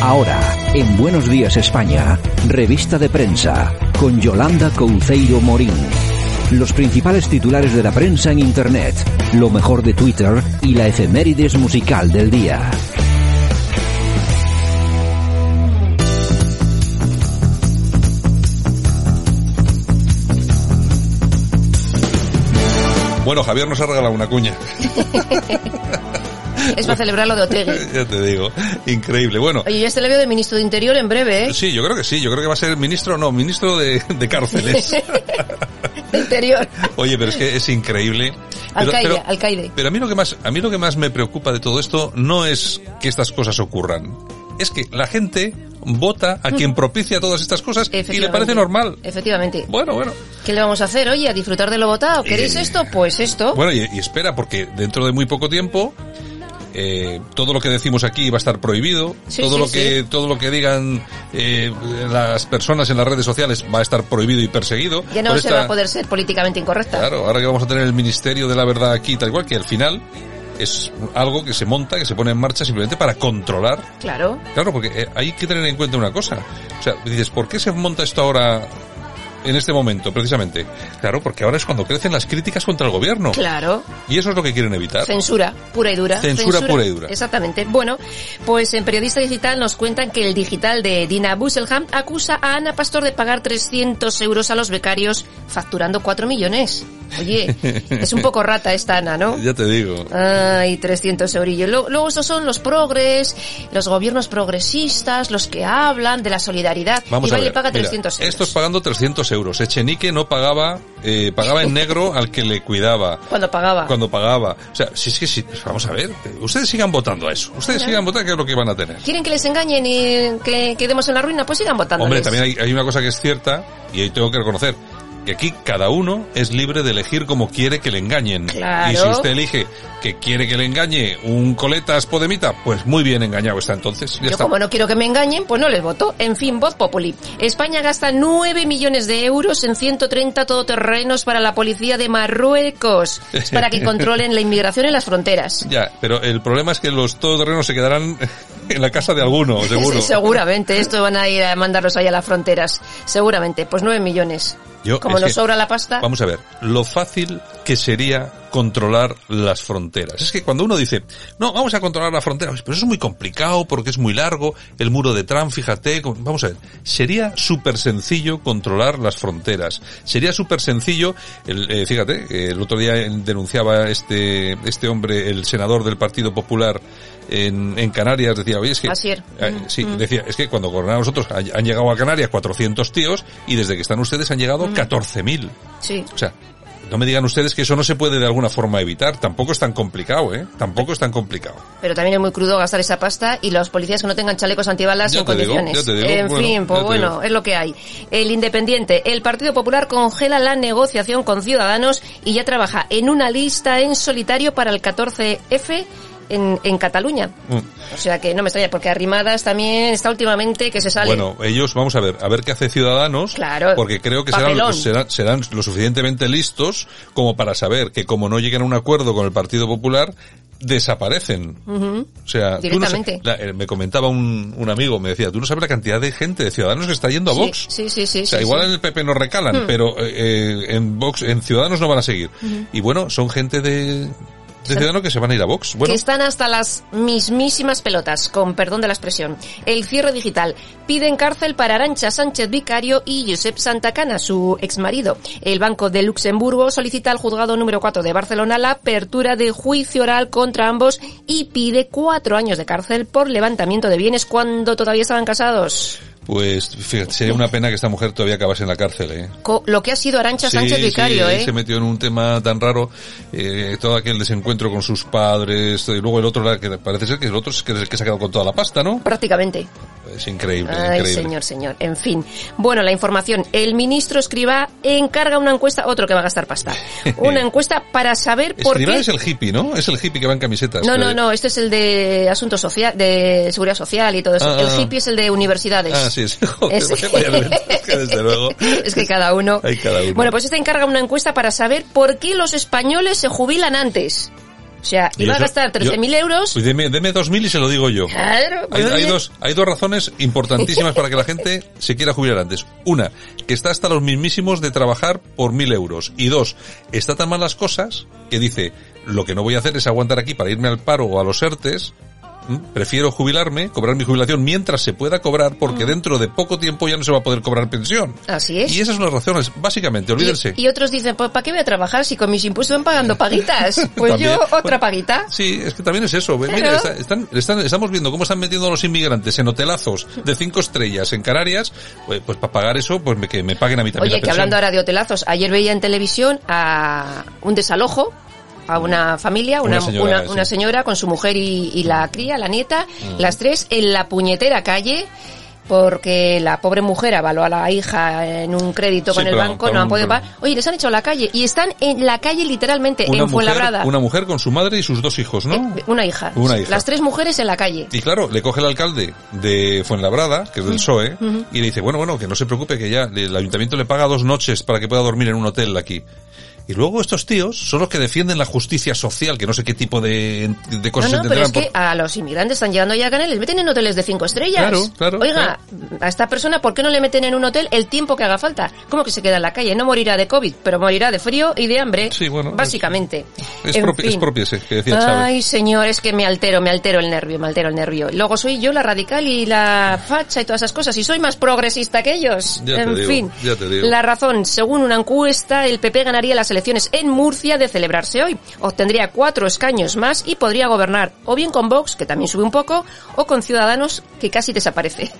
Ahora, en Buenos Días España, revista de prensa, con Yolanda Couceiro Morín. Los principales titulares de la prensa en Internet, lo mejor de Twitter y la efemérides musical del día. Bueno, Javier nos ha regalado una cuña. Es para celebrar lo de Otegui. ya te digo, increíble. Bueno. Oye, ya este le veo de ministro de Interior en breve, ¿eh? Sí, yo creo que sí, yo creo que va a ser ministro, no, ministro de, de cárceles. de Interior. Oye, pero es que es increíble. alcaide, pero, alcaide. Pero a mí lo que más, a mí lo que más me preocupa de todo esto no es que estas cosas ocurran. Es que la gente vota a quien propicia todas estas cosas y le parece normal. Efectivamente. Bueno, bueno. ¿Qué le vamos a hacer? Oye, a disfrutar de lo votado. ¿Queréis esto? Pues esto. Bueno, y, y espera, porque dentro de muy poco tiempo eh, todo lo que decimos aquí va a estar prohibido, Sí, todo sí, lo que sí. todo lo que digan eh, las personas en las redes sociales va a estar prohibido y perseguido. Ya no Por se esta- va a poder ser políticamente incorrecta. Claro, ahora que vamos a tener el Ministerio de la Verdad aquí, tal cual, que al final es algo que se monta, que se pone en marcha simplemente para controlar. Claro. Claro, porque eh, hay que tener en cuenta una cosa. O sea, dices, ¿por qué se monta esto ahora en este momento, precisamente? Claro, porque ahora es cuando crecen las críticas contra el gobierno. Claro. Y eso es lo que quieren evitar. Censura, pura y dura. Censura pura y dura. Exactamente. Bueno, pues en Periodista Digital nos cuentan que el digital de Dina Busselham acusa a Ana Pastor de pagar 300 euros a los becarios facturando 4 millones. Oye, es un poco rata esta Ana, ¿no? Ya te digo. Ay, 300 eurillos. Luego, luego estos son los progres, los gobiernos progresistas, los que hablan de la solidaridad. Vamos y a ver. paga mira, 300 euros. Estos pagando 300 euros. Echenique no pagaba, eh, pagaba en negro al que le cuidaba. Cuando pagaba. Cuando pagaba. O sea, si es que sí, vamos a ver. Ustedes sigan votando a eso. Ustedes Claro. sigan votando que es lo que van a tener. ¿Quieren que les engañen y que quedemos en la ruina? Pues sigan votando. Hombre, también hay, hay una cosa que es cierta y ahí tengo que reconocer. Que aquí cada uno es libre de elegir como quiere que le engañen. Claro. Y si usted elige que quiere que le engañe un coletas podemita, pues muy bien engañado está entonces. Ya Yo está. como no quiero que me engañen, pues no les voto. En fin, voz populi. España gasta 9 millones de euros en 130 todoterrenos para la policía de Marruecos. Para que controlen la inmigración en las fronteras. Ya, pero el problema es que los todoterrenos se quedarán en la casa de alguno, seguro. Sí, seguramente, esto van a ir a mandarlos ahí a las fronteras. Seguramente, pues 9 millones. Yo, Como nos que- sobra la pasta. Vamos a ver, lo fácil que sería controlar las fronteras. Es que cuando uno dice, no, vamos a controlar la frontera, pues eso es muy complicado porque es muy largo, el muro de Trump, fíjate, vamos a ver, sería súper sencillo controlar las fronteras. Sería súper sencillo, el, eh, fíjate, el otro día denunciaba este, este hombre, el senador del Partido Popular, en, en Canarias decía, oye, es que... Eh, Mm, sí, mm. decía, es que cuando gobernamos nosotros han, han llegado a Canarias 400 tíos y desde que están ustedes han llegado Mm. 14.000. Sí. O sea, no me digan ustedes que eso no se puede de alguna forma evitar. Tampoco es tan complicado, ¿eh? Tampoco es tan complicado. Pero también es muy crudo gastar esa pasta y los policías que no tengan chalecos antibalas Ya en digo, condiciones. digo, en bueno, fin, pues bueno, es lo que hay. El Independiente, el Partido Popular congela la negociación con Ciudadanos y ya trabaja en una lista en solitario para el 14F en, en Cataluña. Mm. O sea que no me extraña, porque Arrimadas también está últimamente que se sale. Bueno, ellos, vamos a ver, a ver qué hace Ciudadanos. Claro. Porque creo que serán, serán, serán lo suficientemente listos como para saber que como no lleguen a un acuerdo con el Partido Popular, desaparecen. O sea, tú no sa- Directamente. la- eh, me comentaba un, un amigo, me decía, tú no sabes la cantidad de gente, de ciudadanos que está yendo a Sí, Vox. Sí, sí, sí. O sea, sí, igual sí. en el PP no recalan, Hmm. pero eh, eh, en Vox, en Ciudadanos no van a seguir. Y bueno, son gente de, de Ciudadanos que se van a ir a Vox. Bueno, que están hasta las mismísimas pelotas, con perdón de la expresión. El cierre digital. Piden cárcel para Arancha Sánchez Vicario y Josep Santacana, su exmarido. El Banco de Luxemburgo solicita al juzgado número 4 de Barcelona la apertura de juicio oral contra ambos y pide cuatro años de cárcel por levantamiento de bienes cuando todavía estaban casados. Pues fíjate, sería una pena que esta mujer todavía acabase en la cárcel, ¿eh? Lo que ha sido Arancha Sí, Sánchez sí, Vicario, ahí ¿eh? se metió en un tema tan raro, eh, todo aquel desencuentro con sus padres, y luego el otro, que parece ser que el otro es que, que se ha quedado con toda la pasta, ¿no? Prácticamente. Es increíble, Ay, increíble. señor, señor. En fin. Bueno, la información. El ministro Escribá encarga una encuesta, otro que va a gastar pasta. Una encuesta para saber por Escribá qué... es el hippie, ¿no? Es el hippie que va en camisetas. No, no, no, este es el de asuntos social, de seguridad social y todo eso. Ah, el ah. hippie es el de universidades. Ah, Joder, Es- es que desde luego. es que cada uno. Hay cada uno. Bueno, pues este encarga una encuesta para saber por qué los españoles se jubilan antes. O sea, iba a gastar yo- 13.000 euros. Pues deme, deme 2.000 y se lo digo yo. Claro, Hay, pues hay dos, hay dos razones importantísimas para que la gente se quiera jubilar antes. Una, que está hasta los mismísimos de trabajar por mil euros. Y dos, está tan mal las cosas que dice, lo que no voy a hacer es aguantar aquí para irme al paro o a los ERTES. Prefiero jubilarme, cobrar mi jubilación mientras se pueda cobrar, porque Mm. dentro de poco tiempo ya no se va a poder cobrar pensión. Así es. Y esas son las razones, básicamente, olvídense. Y, y otros dicen, pues ¿para qué voy a trabajar si con mis impuestos van pagando paguitas? Pues yo otra paguita. Sí, es que también es eso. Claro. Mira, está- están, están- estamos viendo cómo están metiendo a los inmigrantes en hotelazos de cinco estrellas en Canarias, pues, pues para pagar eso, pues me- que me paguen a mí también Oye, la que hablando ahora de hotelazos, ayer veía en televisión a un desalojo a una familia, una, Una señora, una- señora con su mujer y, y la cría, la nieta, Mm. las tres en la puñetera calle porque la pobre mujer avaló a la hija en un crédito Sí, con el banco, no han podido pagar. Oye, les han echado a la calle y están en la calle literalmente, una en Fuenlabrada. una mujer con su madre y sus dos hijos, ¿no? Una hija. Una hija. Las tres mujeres en la calle. Y claro, le coge el alcalde de Fuenlabrada, que es del PSOE, Ujú. y le dice, bueno, bueno, que no se preocupe, que ya el ayuntamiento le paga dos noches para que pueda dormir en un hotel aquí. Y luego estos tíos son los que defienden la justicia social, que no sé qué tipo de, de No, cosas no, pero entenderán es que por- a los inmigrantes están llegando ya a Canel, les meten en hoteles de cinco estrellas. Claro, claro, Oiga, a esta persona, ¿por qué no le meten en un hotel el tiempo que haga falta? ¿Cómo que se queda en la calle? No morirá de COVID, pero morirá de frío y de hambre. Sí, bueno, Básicamente. Es, En propio, es propio que decía Chávez. Ay, señor, es que me altero, me altero el nervio, me altero el nervio. Luego soy yo la radical y la facha y todas esas cosas, y soy más progresista que ellos. Ya te en digo, fin. ya te digo. La razón, según una encuesta, el PP ganaría las elecciones en Murcia de celebrarse hoy. Obtendría cuatro escaños más y podría gobernar o bien con Vox, que también sube un poco, o con Ciudadanos, que casi desaparece.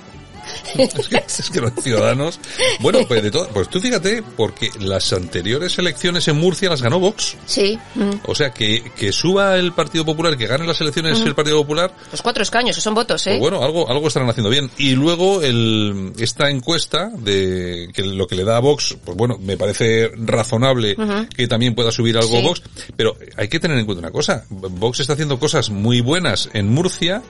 es, que, los ciudadanos... Bueno, pues de todo, pues tú fíjate, porque las anteriores elecciones en Murcia las ganó Vox. Sí. mm. O sea, que, que suba el Partido Popular, que gane las elecciones Ujú. el Partido Popular, Los cuatro escaños, que son votos, ¿eh? pues bueno, algo, algo estarán haciendo bien. Y luego el, esta encuesta de que lo que le da a Vox, pues bueno, me parece razonable que también pueda subir algo Sí. Vox, pero hay que tener en cuenta una cosa. Vox está haciendo cosas muy buenas en Murcia,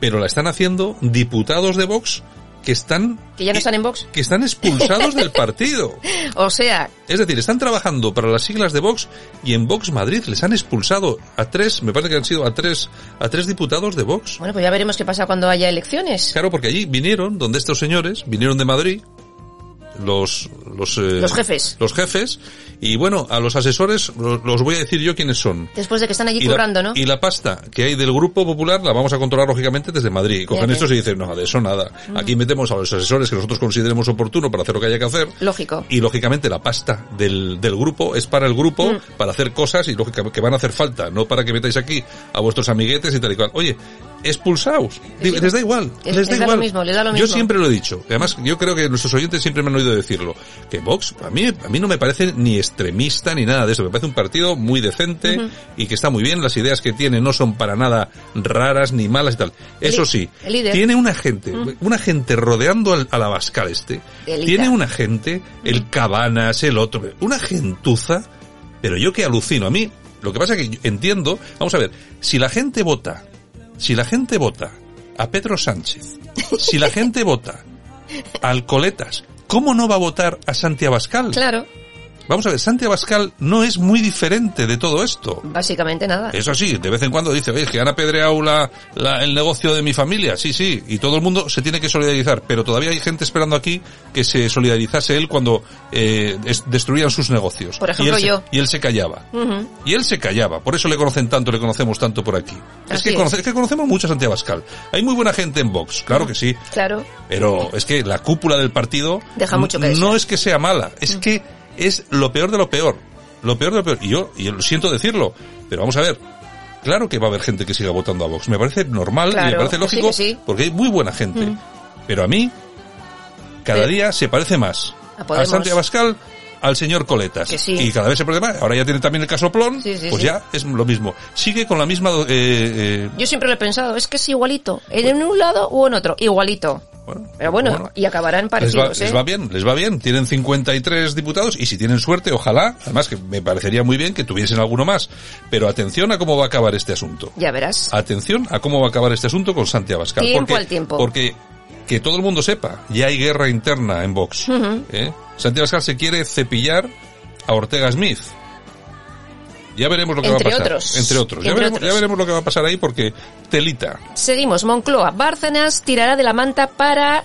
pero la están haciendo diputados de Vox que están, Que ya no están en Vox. que están expulsados del partido. O sea, Es decir, están trabajando para las siglas de Vox y en Vox Madrid les han expulsado a tres, me parece que han sido a tres, a tres diputados de Vox. bueno, pues ya veremos qué pasa cuando haya elecciones. Claro, porque allí vinieron, donde estos señores, vinieron de Madrid, los, los, eh, Los jefes. Los jefes, y bueno, a los asesores los, los voy a decir yo quiénes son. Después de que están allí currando, ¿no? y la pasta que hay del Grupo Popular la vamos a controlar lógicamente desde Madrid. Cogen Ya, estos y dicen, no, de eso nada. Mm. Aquí metemos a los asesores que nosotros consideremos oportuno para hacer lo que haya que hacer. Lógico. Y lógicamente la pasta del, del grupo es para el grupo, Mm. para hacer cosas y lógicamente que van a hacer falta, no para que metáis aquí a vuestros amiguetes y tal y cual. Oye, expulsaos, les da igual, Es- les da igual. lo mismo, les da lo Yo mismo. siempre lo he dicho, además yo creo que nuestros oyentes siempre me han oído decirlo, que Vox a mí a mí no me parece ni extremista ni nada de eso, me parece un partido muy decente y que está muy bien, las ideas que tiene no son para nada raras ni malas y tal. Eso sí, tiene una gente, una gente rodeando al, al Abascal este, Delita. tiene una gente, el Cabanas, el otro, una gentuza, pero yo que alucino, a mí, lo que pasa es que yo entiendo, vamos a ver, si la gente vota, si la gente vota a Pedro Sánchez, si la gente vota a Alcoletas, ¿cómo no va a votar a Santi Abascal? Claro, Vamos a ver, Santi Abascal no es muy diferente de todo esto. básicamente nada. Eso sí, de vez en cuando dice, oye, es que han apedreado la, la- el negocio de mi familia. Sí, sí, y todo el mundo se tiene que solidarizar, pero todavía hay gente esperando aquí que se solidarizase él cuando eh, es- destruían sus negocios. Por ejemplo, y él se- yo. y él se callaba. Y él se callaba, por eso le conocen tanto, le conocemos tanto por aquí. Es que, conoce- es que conocemos mucho a Santi Abascal. Hay muy buena gente en Vox, claro que sí, Claro. pero es que la cúpula del partido Deja mucho que no es que sea mala, es que es lo peor de lo peor. Lo peor de lo peor. Y yo, y yo lo siento decirlo, pero vamos a ver. Claro que va a haber gente que siga votando a Vox. Me parece normal y me parece sí, lógico sí. porque hay muy buena gente. Mm. Pero a mí, cada día se parece más A a Podemos. Santi Abascal al señor Coletas. Que sí. Y cada vez se más. Ahora ya tiene también el caso Plon, Sí, sí, pues ya es lo mismo. Sigue con la misma... eh, eh, Yo siempre lo he pensado, es que es igualito, en un lado o en otro, igualito. Pero bueno, bueno. y acabarán Les va, parecidos, les ¿eh? va bien, les va bien. Tienen 53 diputados y si tienen suerte, ojalá, además que me parecería muy bien que tuviesen alguno más. Pero atención a cómo va a acabar este asunto. Ya verás. Atención a cómo va a acabar este asunto con Santi Abascal. Tiempo porque, al tiempo. Porque que todo el mundo sepa, ya hay guerra interna en Vox. ¿eh? Santi Abascal se quiere cepillar a Ortega Smith. Ya veremos lo que Entre va a pasar. otros. Entre otros. Ya Entre veremos, otros. ya veremos lo que va a pasar ahí porque telita. Seguimos, Moncloa. Bárcenas tirará de la manta para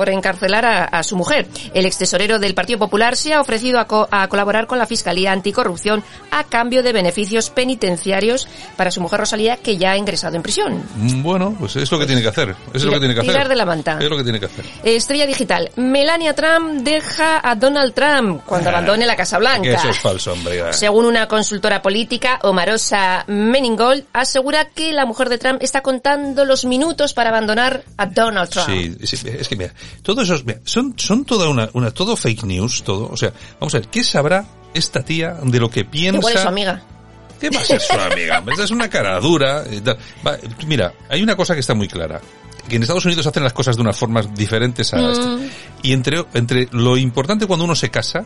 por encarcelar a, a su mujer. El ex tesorero del Partido Popular se ha ofrecido a, co- a colaborar con la Fiscalía Anticorrupción a cambio de beneficios penitenciarios para su mujer Rosalía, que ya ha ingresado en prisión. Mm, Bueno, pues es lo que tiene que hacer. Es lo que tiene que hacer. tirar de la manta. Es lo que tiene que hacer. Estrella digital. Melania Trump deja a Donald Trump cuando abandone la Casa Blanca. eso es falso, hombre. Según una consultora política, Omarosa Menningold asegura que la mujer de Trump está contando los minutos para abandonar a Donald Trump. Sí, sí, es que mira, todo eso son, son toda una, una, todo fake news, todo. O sea, vamos a ver, ¿qué sabrá esta tía de lo que piensa? Igual es su amiga. ¿Qué va a ser su amiga? Esa es una cara dura. Va, mira, hay una cosa que está muy clara. Que en Estados Unidos hacen las cosas de unas formas diferentes a Mm. esta. Y entre, entre lo importante cuando uno se casa,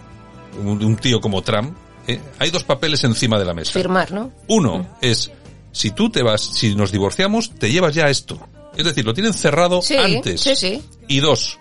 un, un tío como Trump, ¿eh? hay dos papeles encima de la mesa. Firmar, ¿no? Uno es, si tú te vas, si nos divorciamos, te llevas ya esto. Es decir, lo tienen cerrado Sí, antes. sí, sí. Y dos,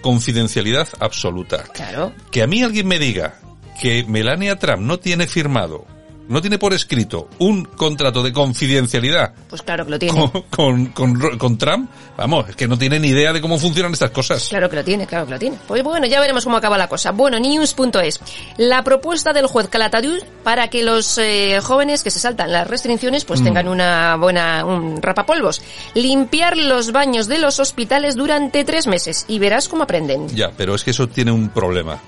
confidencialidad absoluta. Claro. Que a mí alguien me diga que Melania Trump no tiene firmado, no tiene por escrito un contrato de confidencialidad Pues claro que lo tiene. con, con, con- con Trump, vamos, es que no tiene ni idea de cómo funcionan estas cosas. Claro que lo tiene, claro que lo tiene. Pues bueno, ya veremos cómo acaba la cosa. Bueno, news.es. La propuesta del juez Calatayud para que los eh, jóvenes que se saltan las restricciones pues Mm. tengan una buena, un rapapolvos. Limpiar los baños de los hospitales durante tres meses y verás cómo aprenden. Ya, pero es que eso tiene un problema.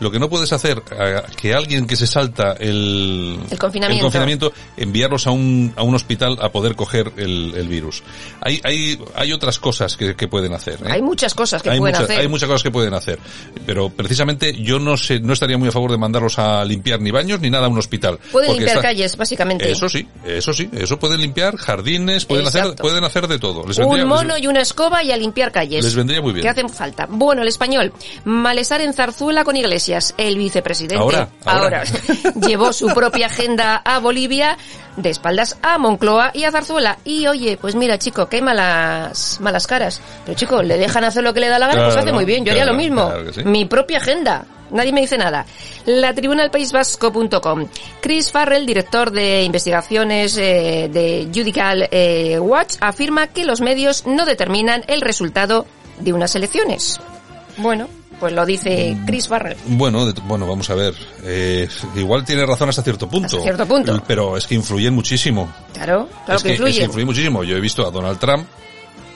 Lo que no puedes hacer, eh, que alguien que se salta el, El confinamiento. confinamiento, enviarlos a un, a un hospital a poder coger el, el virus. Hay, hay, hay otras cosas que, que pueden hacer. ¿eh? Hay muchas cosas que hay pueden hacer. hay muchas cosas que pueden hacer. Pero precisamente yo no sé, no estaría muy a favor de mandarlos a limpiar ni baños ni nada a un hospital. Pueden limpiar está- calles, básicamente. Eso sí, eso sí, eso pueden limpiar jardines, pueden hacer, pueden hacer de todo. Les vendría- Un mono y una escoba y a limpiar calles. Les vendría muy bien. ¿Qué hacen falta? Bueno, el español. Malestar en Zarzuela con Iglesias. El vicepresidente Ahora, ahora. llevó su propia agenda a Bolivia de espaldas a Moncloa y a Zarzuela. Y oye, pues mira, chico, qué malas, malas caras. Pero chico, le dejan hacer lo que le da la gana, pues hace muy bien. Yo haría lo mismo. claro que sí. Mi propia agenda. Nadie me dice nada. La tribuna del País Vasco.com. Chris Farrell, director de investigaciones eh, de Judicial eh, Watch, afirma que los medios no determinan el resultado de unas elecciones. Bueno, pues lo dice Chris Farrell. Bueno, de- bueno, vamos a ver. Eh, igual tiene razón hasta cierto punto. Hasta cierto punto. Pero es que influyen muchísimo. Claro, claro es que, que, influye. es que influye muchísimo. Yo he visto a Donald Trump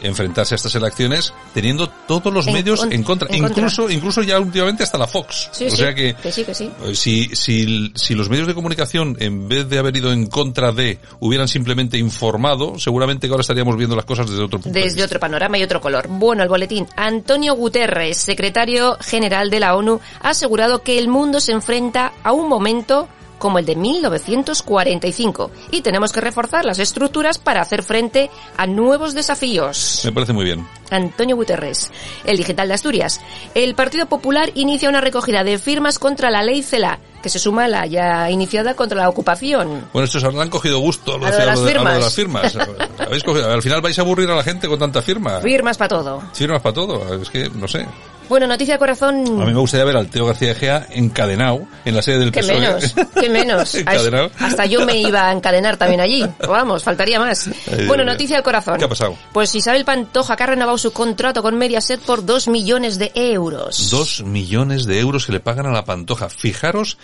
enfrentarse a estas elecciones teniendo todos los En medios con- en contra. en contra. incluso, incluso ya últimamente hasta la Fox. Sí, o sí, sea que sí, que sí. eh, si, si, si los medios de comunicación, en vez de haber ido en contra de, hubieran simplemente informado, seguramente que ahora estaríamos viendo las cosas desde otro punto de Desde otro panorama y otro color. Bueno, el boletín. Antonio Guterres, secretario general de la ONU, ha asegurado que el mundo se enfrenta a un momento como el de 1945 y tenemos que reforzar las estructuras para hacer frente a nuevos desafíos. Me parece muy bien. Antonio Guterres, el digital de Asturias. El Partido Popular inicia una recogida de firmas contra la ley CELA, que se suma a la ya iniciada contra la ocupación. Bueno, estos han cogido gusto lo, A lo de, a lo las de- a lo de firmas. las firmas. Habéis cogido- al final vais a aburrir a la gente con tanta firma. Firmas para todo. Firmas para todo. Es que, no sé. Bueno, noticia de corazón. A mí me gustaría ver al Teo García Egea encadenado en la sede del Que PSOE. menos, que menos. Encadenado. Hasta yo me iba a encadenar también allí. Vamos, faltaría más. Bueno, noticia del corazón. ¿Qué ha pasado? Pues Isabel Pantoja que ha renovado su contrato con Mediaset por dos millones de euros. Dos millones de euros que le pagan a la Pantoja. Fijaros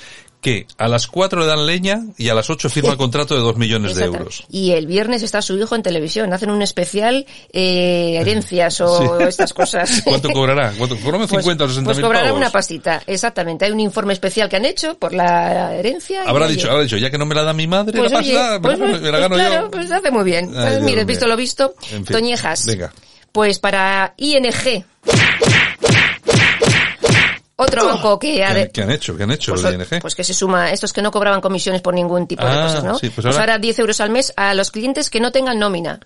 que a las cuatro le dan leña y a las ocho firma el contrato de dos millones de euros. Y el viernes está su hijo en televisión. Hacen un especial eh, herencias o Sí. estas cosas. ¿Cuánto cobrará? ¿Cuánto? ¿Cobrame Pues- 50 o 60 Pues mil cobrará pavos? una pastita, exactamente. Hay un informe especial que han hecho por la herencia. Habrá oye, dicho, habrá dicho, ya que no me la da mi madre, Pues la oye, pasta, pues, me, la- me la gano claro, yo. pues hace muy bien. Ay, Pues Dios mire, visto lo visto, En fin. Toñejas. Venga. Pues para ING. Otro banco que ha ¿Qué, de- han- qué han hecho? ¿Qué han hecho pues, el ING? pues que se suma, estos que no cobraban comisiones por ningún tipo de Ah, cosas, ¿no? sí, pues Pues ahora- ahora 10 euros al mes a los clientes que no tengan nómina.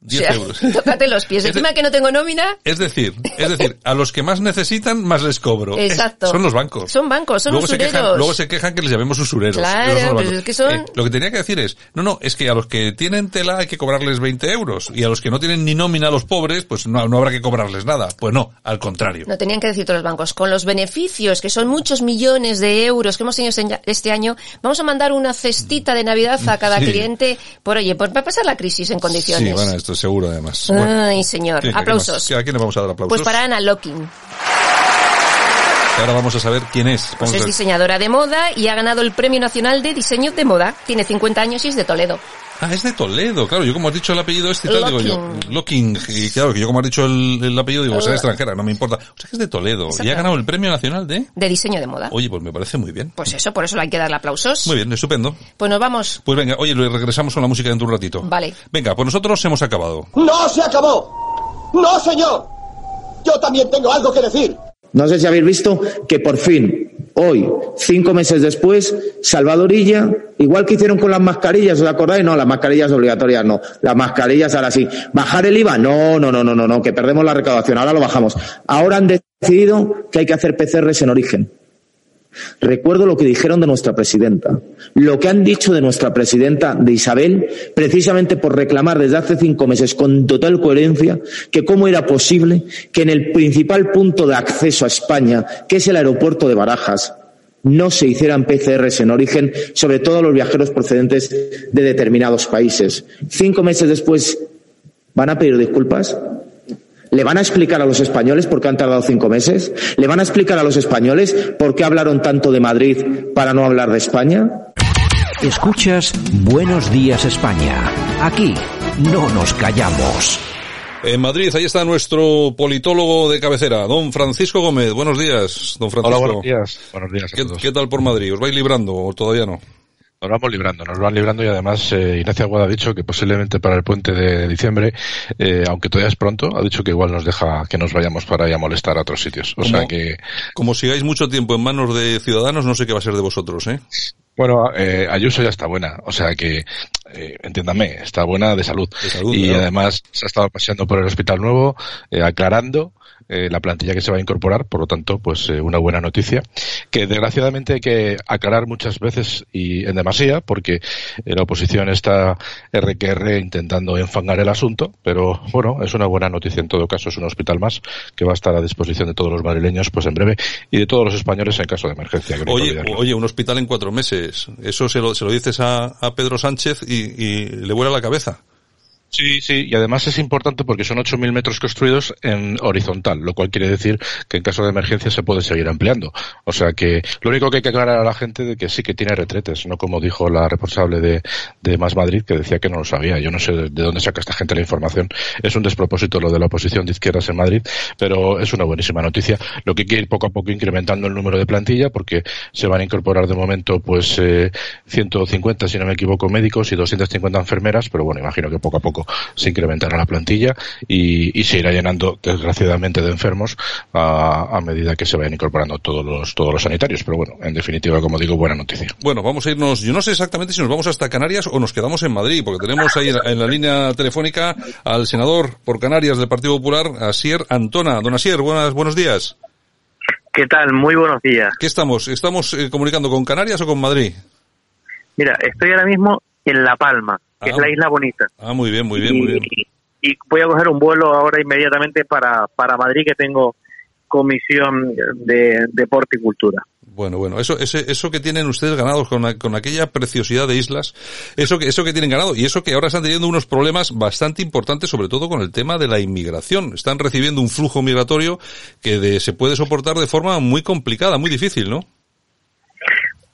10 o sea, euros. tócate los pies. De- Encima que no tengo nómina, Es decir, es decir, a los que más necesitan, más les cobro. Exacto. Es- son los bancos. son bancos, son luego se usureros. quejan, luego se quejan que les llamemos usureros. Claro, bancos. es que son- Eh, lo que tenía que decir es, no, no, es que a los que tienen tela hay que cobrarles 20 euros y a los que no tienen ni nómina a los pobres, pues no, no habrá que cobrarles nada. Pues no, al contrario. No tenían que decir todos los bancos. Con los beneficios, que son muchos millones de euros que hemos tenido este- este año, vamos a mandar una cestita de Navidad a cada Sí. cliente por, oye, por, para pasar la crisis en condiciones. Sí, bueno, seguro además. Bueno, Ay, señor. ¿qué- qué Aplausos. ¿A quién le vamos a dar aplausos? Pues para Ana Locking. Ahora vamos a saber quién es. Pues es diseñadora de moda y ha ganado el Premio Nacional de Diseño de Moda. Tiene 50 años y es de Toledo. Ah, es de Toledo, claro. Yo como has dicho el apellido este y tal, digo yo, Locking. Y claro, que yo como has dicho el, el apellido, digo, será Uh. extranjera, no me importa. O sea que es de Toledo. Y ha ganado el Premio Nacional de... De diseño de moda. Oye, pues me parece muy bien. Pues eso, por eso le hay que darle aplausos. Muy bien, estupendo. Pues nos vamos. Pues venga, oye, regresamos con la música dentro de un ratito. Vale. Venga, pues nosotros hemos acabado. ¡No se acabó! ¡No, señor! Yo también tengo algo que decir. No sé si habéis visto que por fin, hoy, cinco meses después, Salvadorilla, igual que hicieron con las mascarillas, ¿os acordáis? No, las mascarillas obligatorias no. Las mascarillas ahora sí. ¿Bajar el IVA? No, no, no, no, no, no, que perdemos la recaudación, ahora lo bajamos. Ahora han decidido que hay que hacer PCRs en origen. Recuerdo lo que dijeron de nuestra presidenta, lo que han dicho de nuestra presidenta, de Isabel, precisamente por reclamar desde hace cinco meses con total coherencia que cómo era posible que en el principal punto de acceso a España, que es el aeropuerto de Barajas, no se hicieran PCRs en origen, sobre todo los viajeros procedentes de determinados países. Cinco meses después, ¿van a pedir disculpas? ¿Le van a explicar a los españoles por qué han tardado cinco meses? ¿Le van a explicar a los españoles por qué hablaron tanto de Madrid para no hablar de España? Escuchas Buenos Días España. Aquí no nos callamos. En Madrid, ahí está nuestro politólogo de cabecera, don Francisco Gómez. Buenos días, don Francisco. Hola, buenos días. Buenos días a ¿Qué, qué tal por Madrid? ¿Os vais librando o todavía no? Nos vamos librando, nos van librando y además eh, Ignacio Aguada ha dicho que posiblemente para el puente de diciembre, eh, aunque todavía es pronto, ha dicho que igual nos deja que nos vayamos para ir a molestar a otros sitios. O Como- sea que, Como sigáis mucho tiempo en manos de ciudadanos, no sé qué va a ser de vosotros, ¿eh? bueno, eh, Ayuso ya está buena, o sea que, eh, entiéndame, está buena de salud. salud, y además se ha estado paseando por el hospital nuevo, eh, aclarando eh, la plantilla que se va a incorporar, por lo tanto, pues eh, una buena noticia, que desgraciadamente hay que aclarar muchas veces y en demasía, porque eh, la oposición está RQR intentando enfangar el asunto, pero bueno, es una buena noticia en todo caso, es un hospital más que va a estar a disposición de todos los madrileños, pues en breve, y de todos los españoles en caso de emergencia. que no Oye, oye, un hospital en cuatro meses. Eso se lo, se lo dices a, a Pedro Sánchez y, y le vuela la cabeza. Sí, sí, y además es importante porque son 8.000 metros construidos en horizontal, lo cual quiere decir que en caso de emergencia se puede seguir ampliando. O sea que lo único que hay que aclarar a la gente de que sí que tiene retretes, no como dijo la responsable de, de Más Madrid que decía que no lo sabía. Yo no sé de, de dónde saca esta gente la información. Es un despropósito lo de la oposición de izquierdas en Madrid, pero es una buenísima noticia. Lo que hay que ir poco a poco incrementando el número de plantilla porque se van a incorporar de momento pues eh, 150, si no me equivoco, médicos y 250 enfermeras, pero bueno, imagino que poco a poco se incrementará la plantilla y, y se irá llenando desgraciadamente de enfermos a, a medida que se vayan incorporando todos los todos los sanitarios. Pero bueno, en definitiva, como digo, buena noticia. Bueno, vamos a irnos, yo no sé exactamente si nos vamos hasta Canarias o nos quedamos en Madrid, porque tenemos ahí en la, en la línea telefónica al senador por Canarias del Partido Popular, Asier Antona. Don Asier, buenas, buenos días. ¿Qué tal? Muy buenos días. ¿Qué estamos? ¿Estamos eh, comunicando con Canarias o con Madrid? Mira, estoy ahora mismo en La Palma, que Ah. es la isla bonita. Ah, muy bien, muy bien, y, muy bien. y voy a coger un vuelo ahora inmediatamente para, para Madrid, que tengo comisión de deporte y cultura. Bueno, bueno, eso, ese, eso que tienen ustedes ganados con, con aquella preciosidad de islas, eso que, eso que tienen ganado y eso que ahora están teniendo unos problemas bastante importantes, sobre todo con el tema de la inmigración. Están recibiendo un flujo migratorio que de- se puede soportar de forma muy complicada, muy difícil, ¿no?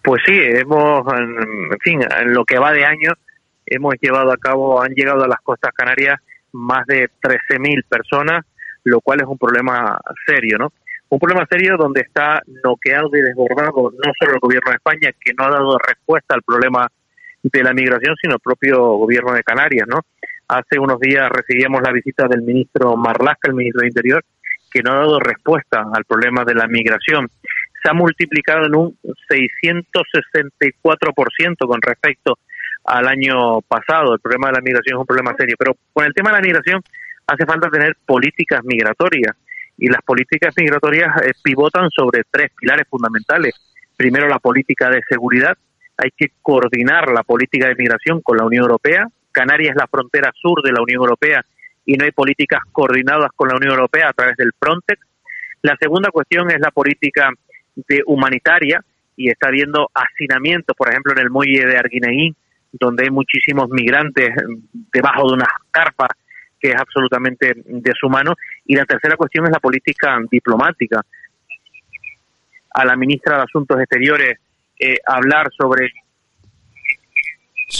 Pues sí, hemos, en en fin, en lo que va de año, hemos llevado a cabo, han llegado a las costas canarias más de 13.000 personas, lo cual es un problema serio, ¿no? Un problema serio donde está noqueado y desbordado no solo el gobierno de España, que no ha dado respuesta al problema de la migración, sino el propio gobierno de Canarias, ¿no? Hace unos días recibíamos la visita del ministro Marlasca, el ministro de Interior, que no ha dado respuesta al problema de la migración. Se ha multiplicado en un 664% con respecto al año pasado. El problema de la migración es un problema serio. Pero con el tema de la migración hace falta tener políticas migratorias. Y las políticas migratorias eh, pivotan sobre tres pilares fundamentales. Primero, la política de seguridad. Hay que coordinar la política de migración con la Unión Europea. Canarias es la frontera sur de la Unión Europea y no hay políticas coordinadas con la Unión Europea a través del Frontex. La segunda cuestión es la política de humanitaria y está habiendo hacinamientos, por ejemplo, en el muelle de Arguineguín, donde hay muchísimos migrantes debajo de unas carpas que es absolutamente deshumano. Y la tercera cuestión es la política diplomática. A la ministra de Asuntos Exteriores eh, hablar sobre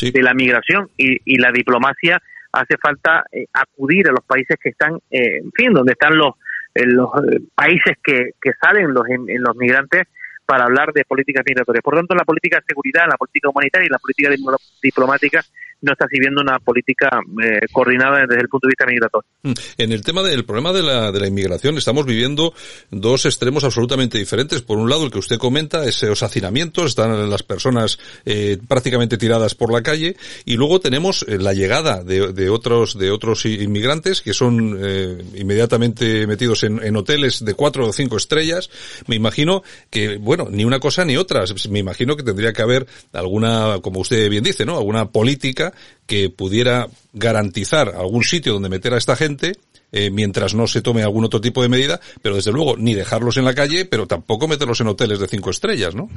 de la migración y, y la diplomacia hace falta eh, acudir a los países que están, eh, en fin, donde están los, eh, los eh, países que, que salen los, en los migrantes para hablar de políticas migratorias. Por tanto, la política de seguridad, la política humanitaria y la política diplo- diplomática no está sirviendo una política eh, coordinada desde el punto de vista migratorio. Mm. En el tema del problema de la, de la inmigración estamos viviendo dos extremos absolutamente diferentes. Por un lado, el que usted comenta, esos hacinamientos, están las personas eh, prácticamente tiradas por la calle, y luego tenemos eh, la llegada de, de otros de otros inmigrantes que son eh, inmediatamente metidos en, en hoteles de cuatro o cinco estrellas. Me imagino que, bueno, ni una cosa ni otra. Me imagino que tendría que haber alguna, como usted bien dice, ¿no? Alguna política que pudiera garantizar algún sitio donde meter a esta gente eh, mientras no se tome algún otro tipo de medida, pero desde luego ni dejarlos en la calle, pero tampoco meterlos en hoteles de cinco estrellas, ¿no?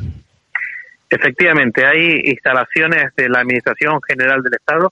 Efectivamente, hay instalaciones de la Administración General del Estado,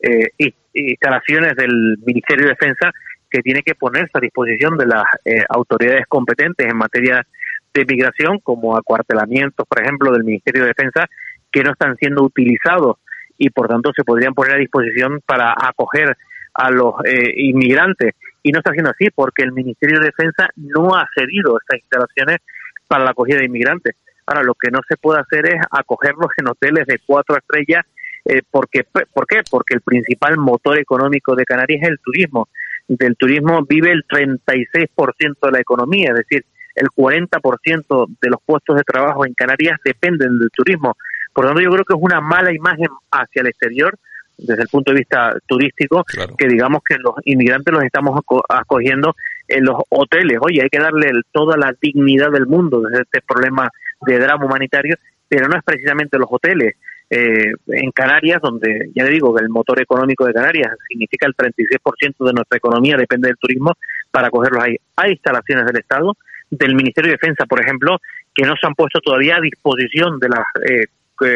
eh, instalaciones del Ministerio de Defensa que tiene que ponerse a disposición de las eh, autoridades competentes en materia de migración, como acuartelamientos, por ejemplo, del Ministerio de Defensa, que no están siendo utilizados y por tanto se podrían poner a disposición para acoger a los eh, inmigrantes. Y no está siendo así porque el Ministerio de Defensa no ha cedido estas instalaciones para la acogida de inmigrantes. Ahora, lo que no se puede hacer es acogerlos en hoteles de cuatro estrellas. Eh, porque, ¿Por qué? Porque el principal motor económico de Canarias es el turismo. Del turismo vive el 36% de la economía, es decir, el 40% de los puestos de trabajo en Canarias dependen del turismo. Por lo tanto, yo creo que es una mala imagen hacia el exterior desde el punto de vista turístico, que digamos que los inmigrantes los estamos acogiendo en los hoteles. Oye, hay que darle toda la dignidad del mundo desde este problema de drama humanitario, pero no es precisamente los hoteles. Eh, en Canarias, donde ya le digo que el motor económico de Canarias significa el 36% de nuestra economía depende del turismo, para acogerlos ahí. Hay instalaciones del Estado, del Ministerio de Defensa, por ejemplo, que no se han puesto todavía a disposición de las eh,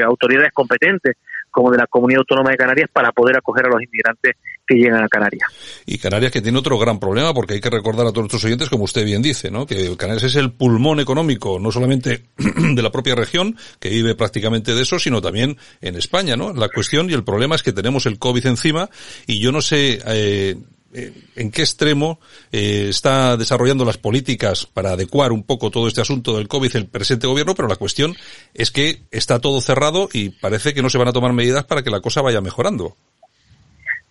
autoridades competentes como de la Comunidad Autónoma de Canarias para poder acoger a los inmigrantes que llegan a Canarias. Y Canarias que tiene otro gran problema porque hay que recordar a todos nuestros oyentes, como usted bien dice, ¿no? que Canarias es el pulmón económico, no solamente de la propia región, que vive prácticamente de eso, sino también en España. ¿no? La cuestión y el problema es que tenemos el COVID encima y yo no sé... Eh, eh, en qué extremo eh, está desarrollando las políticas para adecuar un poco todo este asunto del COVID el presente gobierno, pero la cuestión es que está todo cerrado y parece que no se van a tomar medidas para que la cosa vaya mejorando.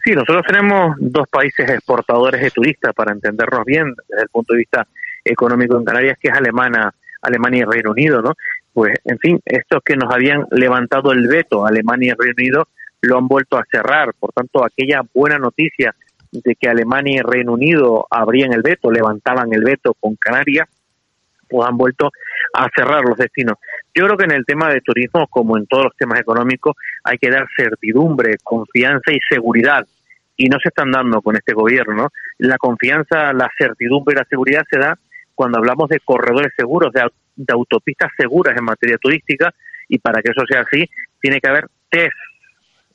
Sí, nosotros tenemos dos países exportadores de turistas, para entendernos bien desde el punto de vista económico en Canarias, que es Alemania, Alemania y Reino Unido, ¿no? Pues, en fin, estos que nos habían levantado el veto, Alemania y Reino Unido, lo han vuelto a cerrar. Por tanto, aquella buena noticia de que Alemania y Reino Unido abrían el veto, levantaban el veto con Canarias, pues han vuelto a cerrar los destinos. Yo creo que en el tema de turismo, como en todos los temas económicos, hay que dar certidumbre, confianza y seguridad. Y no se están dando con este gobierno. La confianza, la certidumbre y la seguridad se da cuando hablamos de corredores seguros, de, de autopistas seguras en materia turística. Y para que eso sea así, tiene que haber test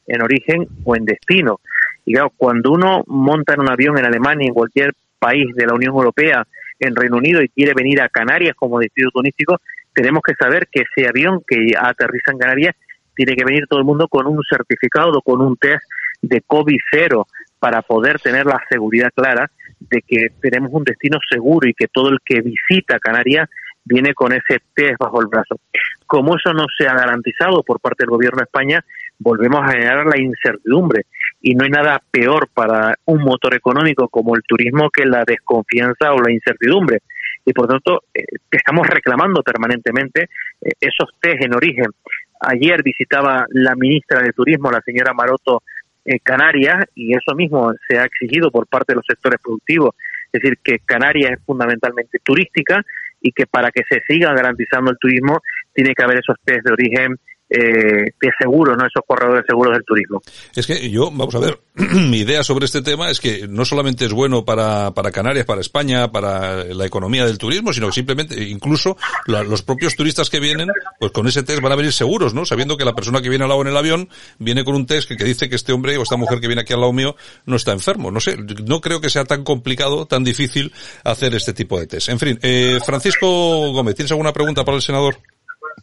en origen o en destino. Y claro, cuando uno monta en un avión en Alemania, en cualquier país de la Unión Europea, en Reino Unido y quiere venir a Canarias como destino turístico, tenemos que saber que ese avión que aterriza en Canarias tiene que venir todo el mundo con un certificado, con un test de COVID cero, para poder tener la seguridad clara de que tenemos un destino seguro y que todo el que visita Canarias viene con ese test bajo el brazo. Como eso no se ha garantizado por parte del gobierno de España, volvemos a generar la incertidumbre y no hay nada peor para un motor económico como el turismo que la desconfianza o la incertidumbre. Y por tanto, eh, estamos reclamando permanentemente eh, esos test en origen. Ayer visitaba la ministra de Turismo, la señora Maroto, eh, Canarias, y eso mismo se ha exigido por parte de los sectores productivos. Es decir, que Canarias es fundamentalmente turística y que para que se siga garantizando el turismo tiene que haber esos test de origen eh, seguro, ¿no? Esos corredores seguros del turismo. Es que yo, vamos a ver, mi idea sobre este tema es que no solamente es bueno para, para Canarias, para España, para la economía del turismo, sino que simplemente, incluso los propios turistas que vienen, pues con ese test van a venir seguros, ¿no? Sabiendo que la persona que viene al lado en el avión viene con un test que, que dice que este hombre o esta mujer que viene aquí al lado mío no está enfermo. No sé, no creo que sea tan complicado, tan difícil hacer este tipo de test. En fin, eh, Francisco Gómez, ¿tienes alguna pregunta para el senador?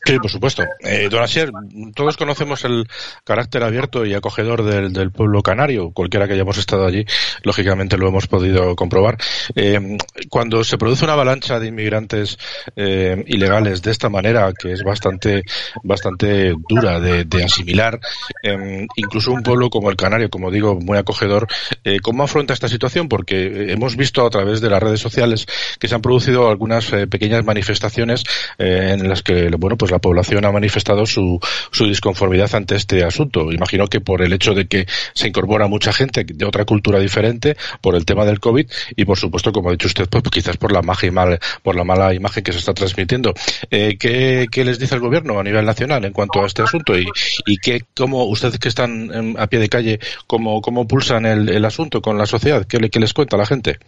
Sí, por supuesto. Eh, don Asier, todos conocemos el carácter abierto y acogedor del, pueblo canario. Cualquiera que hayamos estado allí, lógicamente lo hemos podido comprobar. Eh, cuando se produce una avalancha de inmigrantes eh, ilegales de esta manera, que es bastante, bastante dura de, asimilar, eh, incluso un pueblo como el canario, como digo, muy acogedor, eh, ¿cómo afronta esta situación? Porque hemos visto a través de las redes sociales que se han producido algunas pequeñas manifestaciones en las que, bueno, pues la población ha manifestado su, su disconformidad ante este asunto. Imagino que por el hecho de que se incorpora mucha gente de otra cultura diferente, por el tema del COVID y por supuesto, como ha dicho usted, pues quizás por la magia y mal, por la mala imagen que se está transmitiendo. Eh, ¿qué, ¿qué, les dice el gobierno a nivel nacional en cuanto a este asunto? Y, y qué, cómo ustedes que están a pie de calle, cómo, cómo pulsan el, el asunto con la sociedad? ¿Qué, qué les cuenta la gente?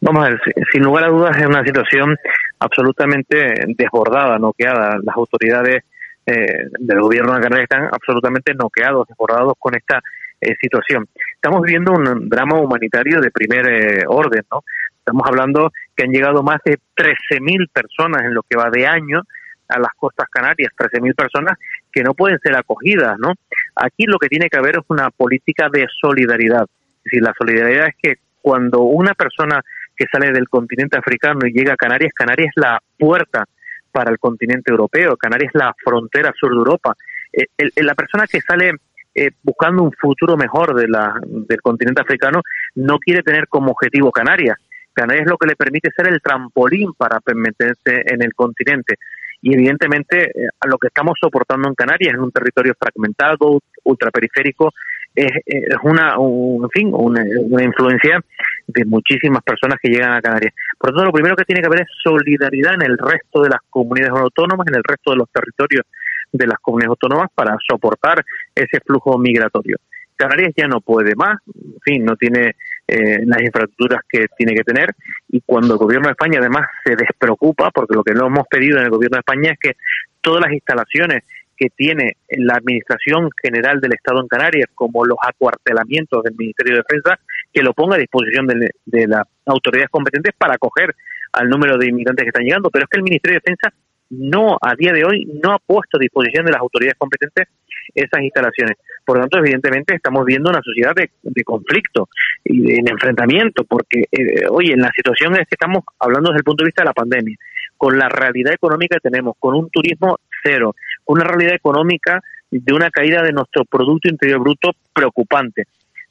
Vamos a ver, sin lugar a dudas es una situación absolutamente desbordada, noqueada. Las autoridades eh, del gobierno de Canarias están absolutamente noqueados, desbordados con esta eh, situación. Estamos viviendo un drama humanitario de primer eh, orden, ¿no? Estamos hablando que han llegado más de 13.000 personas en lo que va de año a las costas canarias, 13.000 personas que no pueden ser acogidas, ¿no? Aquí lo que tiene que haber es una política de solidaridad. decir, la solidaridad es que cuando una persona que sale del continente africano y llega a Canarias, Canarias es la puerta para el continente europeo, Canarias es la frontera sur de Europa. Eh, la persona que sale eh, buscando un futuro mejor de la, del continente africano no quiere tener como objetivo Canarias. Canarias es lo que le permite ser el trampolín para permanecerse en el continente. Y evidentemente eh, lo que estamos soportando en Canarias, en un territorio fragmentado, ultraperiférico, es, una, en fin, una, una, influencia de muchísimas personas que llegan a Canarias. Por lo tanto, lo primero que tiene que haber es solidaridad en el resto de las comunidades autónomas, en el resto de los territorios de las comunidades autónomas para soportar ese flujo migratorio. Canarias ya no puede más, en fin, no tiene eh, las infraestructuras que tiene que tener y cuando el gobierno de España además se despreocupa, porque lo que no hemos pedido en el gobierno de España es que todas las instalaciones que tiene la Administración General del Estado en Canarias, como los acuartelamientos del Ministerio de Defensa, que lo ponga a disposición de, de las autoridades competentes para acoger al número de inmigrantes que están llegando. Pero es que el Ministerio de Defensa no, a día de hoy, no ha puesto a disposición de las autoridades competentes esas instalaciones. Por lo tanto, evidentemente, estamos viendo una sociedad de, conflicto y de, enfrentamiento, porque, eh, oye, en la situación es que estamos hablando desde el punto de vista de la pandemia, con la realidad económica que tenemos, con un turismo cero, una realidad económica de una caída de nuestro Producto Interior Bruto preocupante,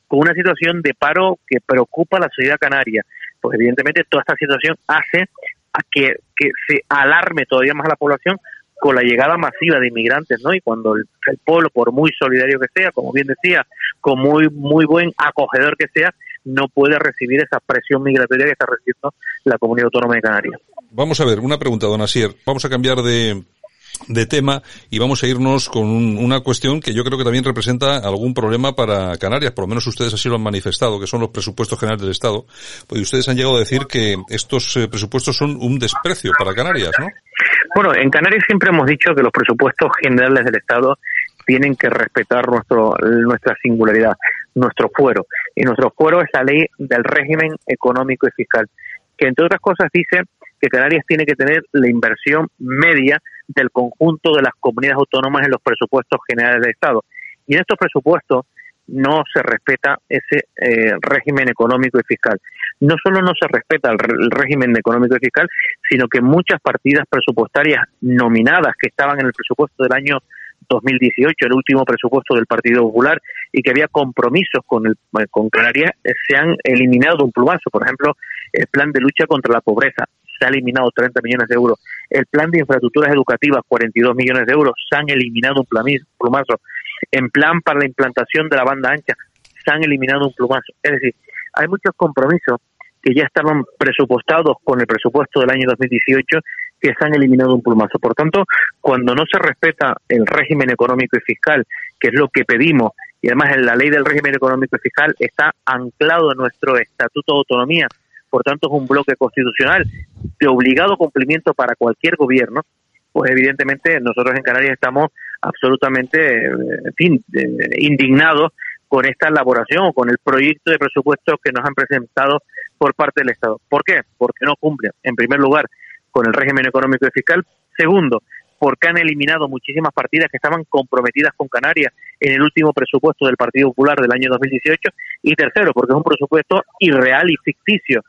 con una situación de paro que preocupa a la sociedad canaria. Pues evidentemente toda esta situación hace a que, que se alarme todavía más a la población con la llegada masiva de inmigrantes, ¿no? Y cuando el, pueblo, por muy solidario que sea, como bien decía, con muy muy buen acogedor que sea, no puede recibir esa presión migratoria que está recibiendo la comunidad autónoma de Canarias. Vamos a ver, una pregunta, don Asier. Vamos a cambiar de, de tema y vamos a irnos con una cuestión que yo creo que también representa algún problema para Canarias, por lo menos ustedes así lo han manifestado, que son los presupuestos generales del Estado, pues ustedes han llegado a decir que estos eh, presupuestos son un desprecio para Canarias, ¿no? Bueno, en Canarias siempre hemos dicho que los presupuestos generales del Estado tienen que respetar nuestro, nuestra singularidad, nuestro fuero. Y nuestro fuero es la ley del régimen económico y fiscal, que entre otras cosas dice que Canarias tiene que tener la inversión media del conjunto de las comunidades autónomas en los presupuestos generales del Estado. Y en estos presupuestos no se respeta ese eh, régimen económico y fiscal. No solo no se respeta el, el, régimen económico y fiscal, sino que muchas partidas presupuestarias nominadas que estaban en el presupuesto del año 2018, el último presupuesto del Partido Popular, y que había compromisos con, el, con Canarias, se han eliminado de un plumazo. Por ejemplo, el plan de lucha contra la pobreza, se ha eliminado 30 millones de euros. El plan de infraestructuras educativas, 42 millones de euros, se han eliminado un plumazo. En plan para la implantación de la banda ancha, se han eliminado un plumazo. Es decir, hay muchos compromisos que ya estaban presupuestados con el presupuesto del año 2018 que se han eliminado un plumazo. Por tanto, cuando no se respeta el régimen económico y fiscal, que es lo que pedimos, y además en la ley del régimen económico y fiscal está anclado en nuestro Estatuto de Autonomía, por tanto es un bloque constitucional de obligado cumplimiento para cualquier gobierno, pues evidentemente nosotros en Canarias estamos absolutamente, en fin, indignados con esta elaboración o con el proyecto de presupuesto que nos han presentado por parte del Estado. ¿Por qué? Porque no cumplen, en primer lugar, con el régimen económico y fiscal. Segundo, porque han eliminado muchísimas partidas que estaban comprometidas con Canarias en el último presupuesto del Partido Popular del año 2018. Y tercero, porque es un presupuesto irreal y ficticio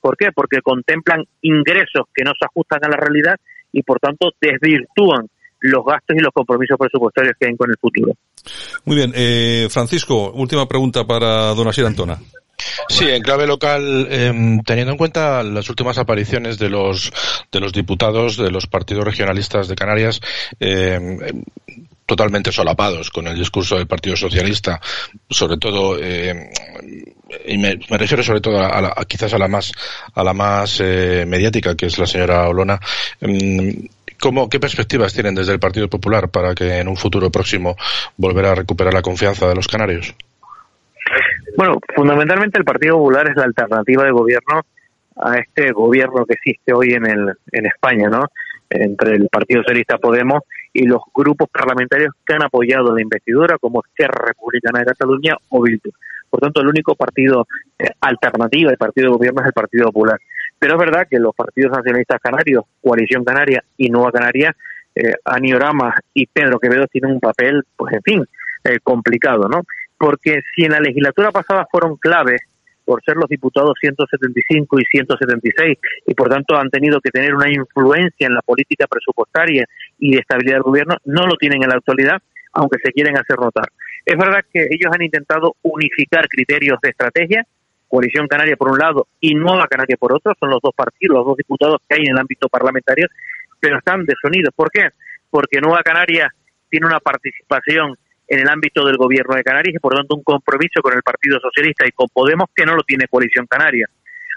¿Por qué? Porque contemplan ingresos que no se ajustan a la realidad y por tanto desvirtúan los gastos y los compromisos presupuestarios que hay con el futuro. Muy bien, eh, Francisco, última pregunta para don Asier Antona. Sí, en clave local, eh, teniendo en cuenta las últimas apariciones de los de los diputados de los partidos regionalistas de Canarias, eh, totalmente solapados con el discurso del Partido Socialista, sobre todo, eh, y me, refiero sobre todo a, quizás a la más, a la más eh, mediática, que es la señora Olona. Mm, ¿Cómo, ¿Qué perspectivas tienen desde el Partido Popular para que en un futuro próximo volverá a recuperar la confianza de los canarios? Bueno, fundamentalmente el Partido Popular es la alternativa de gobierno a este gobierno que existe hoy en, el, en España, ¿no? Entre el Partido Socialista Podemos y los grupos parlamentarios que han apoyado la investidura, como Esquerra Republicana de Cataluña o Bildu. Por tanto, el único partido eh, alternativa del partido de gobierno es el Partido Popular. Pero es verdad que los partidos nacionalistas canarios, Coalición Canaria y Nueva Canaria, eh, Aniorama y Pedro Quevedo tienen un papel, pues en fin, eh, complicado, ¿no? porque si en la legislatura pasada fueron claves por ser los diputados 175 y 176 y por tanto han tenido que tener una influencia en la política presupuestaria y de estabilidad del gobierno, no lo tienen en la actualidad, aunque se quieren hacer notar. Es verdad que ellos han intentado unificar criterios de estrategia, Coalición Canaria por un lado y Nueva Canaria por otro, son los dos partidos, los dos diputados que hay en el ámbito parlamentario, pero están desunidos. ¿Por qué? Porque Nueva Canaria tiene una participación en el ámbito del gobierno de Canarias y por tanto un compromiso con el Partido Socialista y con Podemos que no lo tiene Coalición Canaria.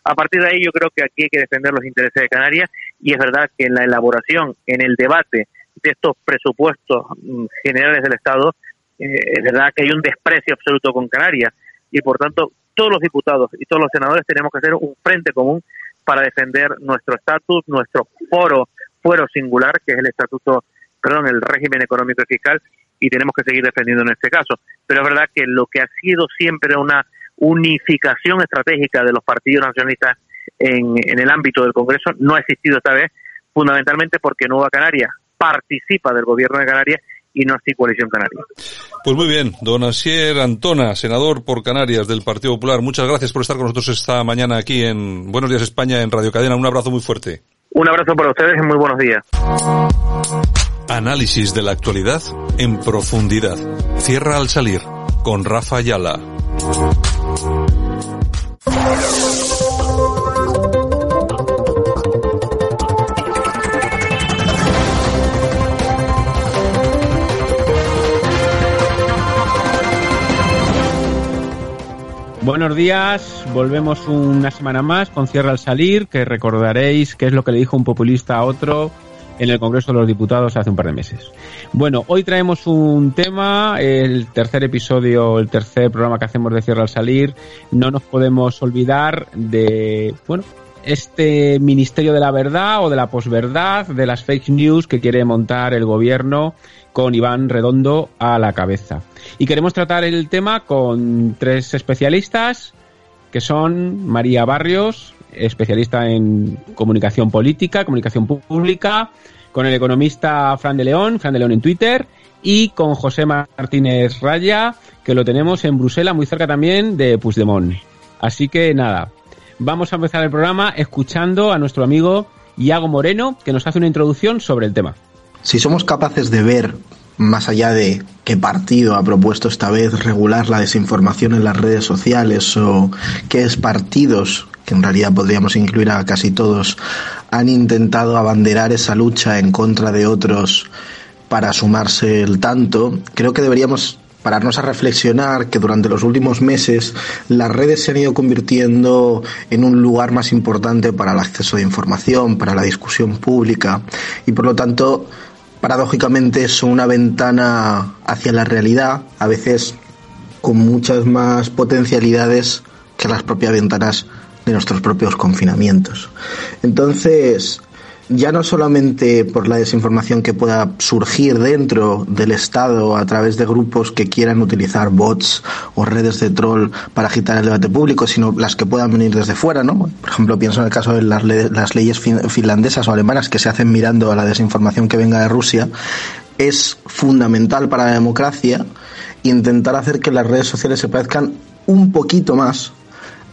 A partir de ahí yo creo que aquí hay que defender los intereses de Canarias y es verdad que en la elaboración, en el debate de estos presupuestos mm, generales del Estado, eh, es verdad que hay un desprecio absoluto con Canarias y por tanto todos los diputados y todos los senadores tenemos que hacer un frente común para defender nuestro estatus, nuestro foro, fuero singular, que es el estatuto, perdón, el régimen económico y fiscal, y tenemos que seguir defendiendo en este caso. Pero es verdad que lo que ha sido siempre una unificación estratégica de los partidos nacionalistas en, en el ámbito del Congreso no ha existido esta vez, fundamentalmente porque Nueva Canaria participa del gobierno de Canarias y no así Coalición Canaria. Pues muy bien, don Asier Antona, senador por Canarias del Partido Popular, muchas gracias por estar con nosotros esta mañana aquí en Buenos Días España en Radio Cadena. Un abrazo muy fuerte. Un abrazo para ustedes y muy buenos días. Análisis de la actualidad en profundidad. Cierra al salir con Rafa Ayala. Buenos días, volvemos una semana más con Cierra al Salir, que recordaréis que es lo que le dijo un populista a otro en el Congreso de los Diputados hace un par de meses. Bueno, hoy traemos un tema, el tercer episodio, el tercer programa que hacemos de Cierra al Salir. No nos podemos olvidar de, bueno, este Ministerio de la Verdad o de la posverdad, de las fake news que quiere montar el gobierno con Iván Redondo a la cabeza. Y queremos tratar el tema con tres especialistas, que son María Barrios, especialista en comunicación política, comunicación pública, con el economista Fran de León, Fran de León en Twitter, y con José Martínez Raya, que lo tenemos en Bruselas, muy cerca también de Puigdemont. Así que nada, vamos a empezar el programa escuchando a nuestro amigo Iago Moreno, que nos hace una introducción sobre el tema. Si somos capaces de ver más allá de qué partido ha propuesto esta vez regular la desinformación en las redes sociales o qué es partidos, que en realidad podríamos incluir a casi todos, han intentado abanderar esa lucha en contra de otros para sumarse el tanto, creo que deberíamos pararnos a reflexionar que durante los últimos meses las redes se han ido convirtiendo en un lugar más importante para el acceso de información, para la discusión pública y por lo tanto paradójicamente son una ventana hacia la realidad, a veces con muchas más potencialidades que las propias ventanas de nuestros propios confinamientos. Entonces, ya no solamente por la desinformación que pueda surgir dentro del Estado a través de grupos que quieran utilizar bots o redes de troll para agitar el debate público, sino las que puedan venir desde fuera, ¿no? Por ejemplo, pienso en el caso de las, las leyes finlandesas o alemanas que se hacen mirando a la desinformación que venga de Rusia, es fundamental para la democracia intentar hacer que las redes sociales se parezcan un poquito más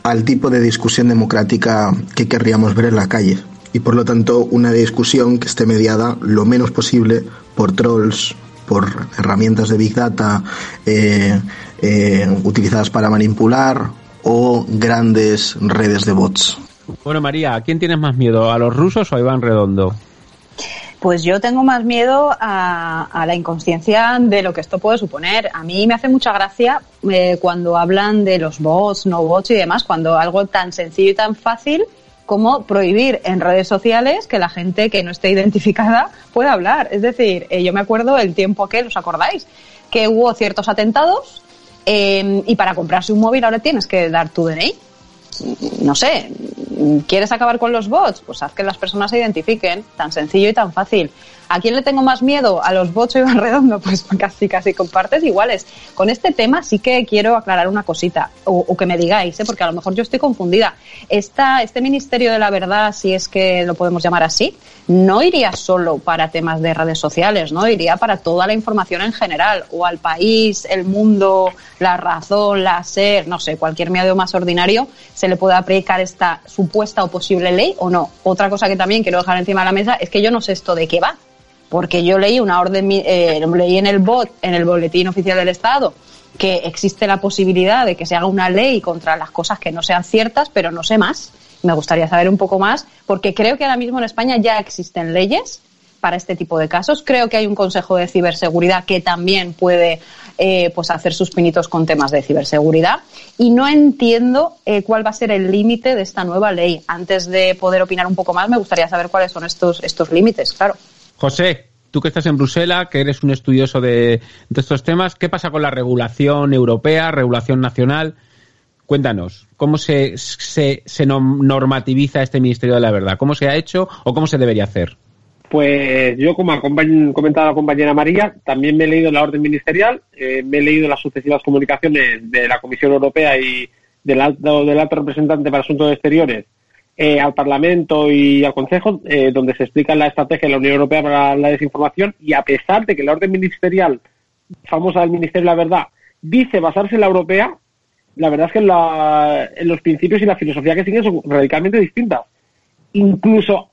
al tipo de discusión democrática que querríamos ver en la calle y por lo tanto una discusión que esté mediada lo menos posible por trolls, por herramientas de Big Data eh, eh, utilizadas para manipular o grandes redes de bots. Bueno, María, ¿a quién tienes más miedo? ¿A los rusos o a Iván Redondo? Pues yo tengo más miedo a, la inconsciencia de lo que esto puede suponer. A mí me hace mucha gracia eh, cuando hablan de los bots, no bots y demás, cuando algo tan sencillo y tan fácil como prohibir en redes sociales que la gente que no esté identificada pueda hablar. Es decir, eh, yo me acuerdo el tiempo que, ¿os acordáis? Que hubo ciertos atentados eh, y para comprarse un móvil ahora tienes que dar tu DNI. No sé, ¿Quieres acabar con los bots? Pues haz que las personas se identifiquen, tan sencillo y tan fácil. ¿A quién le tengo más miedo? ¿A los bots o Iván Redondo? Pues casi, casi con partes iguales. Con este tema sí que quiero aclarar una cosita, o, que me digáis, ¿eh? porque a lo mejor yo estoy confundida. Esta, este Ministerio de la Verdad, si es que lo podemos llamar así, no iría solo para temas de redes sociales, ¿no? Iría para toda la información en general, o al país, el mundo, la razón, la ser, no sé, cualquier medio más ordinario, se le puede aplicar esta supuesta o posible ley o no. Otra cosa que también quiero dejar encima de la mesa es que yo no sé esto de qué va porque yo leí una orden, eh, leí en el bot, en el boletín oficial del Estado, que existe la posibilidad de que se haga una ley contra las cosas que no sean ciertas, pero no sé más. Me gustaría saber un poco más, porque creo que ahora mismo en España ya existen leyes para este tipo de casos. Creo que hay un Consejo de Ciberseguridad que también puede eh, pues hacer sus pinitos con temas de ciberseguridad. Y no entiendo eh, cuál va a ser el límite de esta nueva ley. Antes de poder opinar un poco más, me gustaría saber cuáles son estos, estos límites, claro. José, tú que estás en Bruselas, que eres un estudioso de, estos temas, ¿qué pasa con la regulación europea, regulación nacional? Cuéntanos, ¿cómo se, se, normativiza este Ministerio de la Verdad? ¿Cómo se ha hecho o cómo se debería hacer? Pues yo, como ha comentado la compañera María, también me he leído la orden ministerial, eh, me he leído las sucesivas comunicaciones de la Comisión Europea y del alto, del alto representante para asuntos exteriores eh, al Parlamento y al Consejo, eh, donde se explica la estrategia de la Unión Europea para la desinformación y a pesar de que la orden ministerial famosa del Ministerio de la Verdad dice basarse en la europea, la verdad es que en los principios y la filosofía que siguen son radicalmente distintas. Incluso,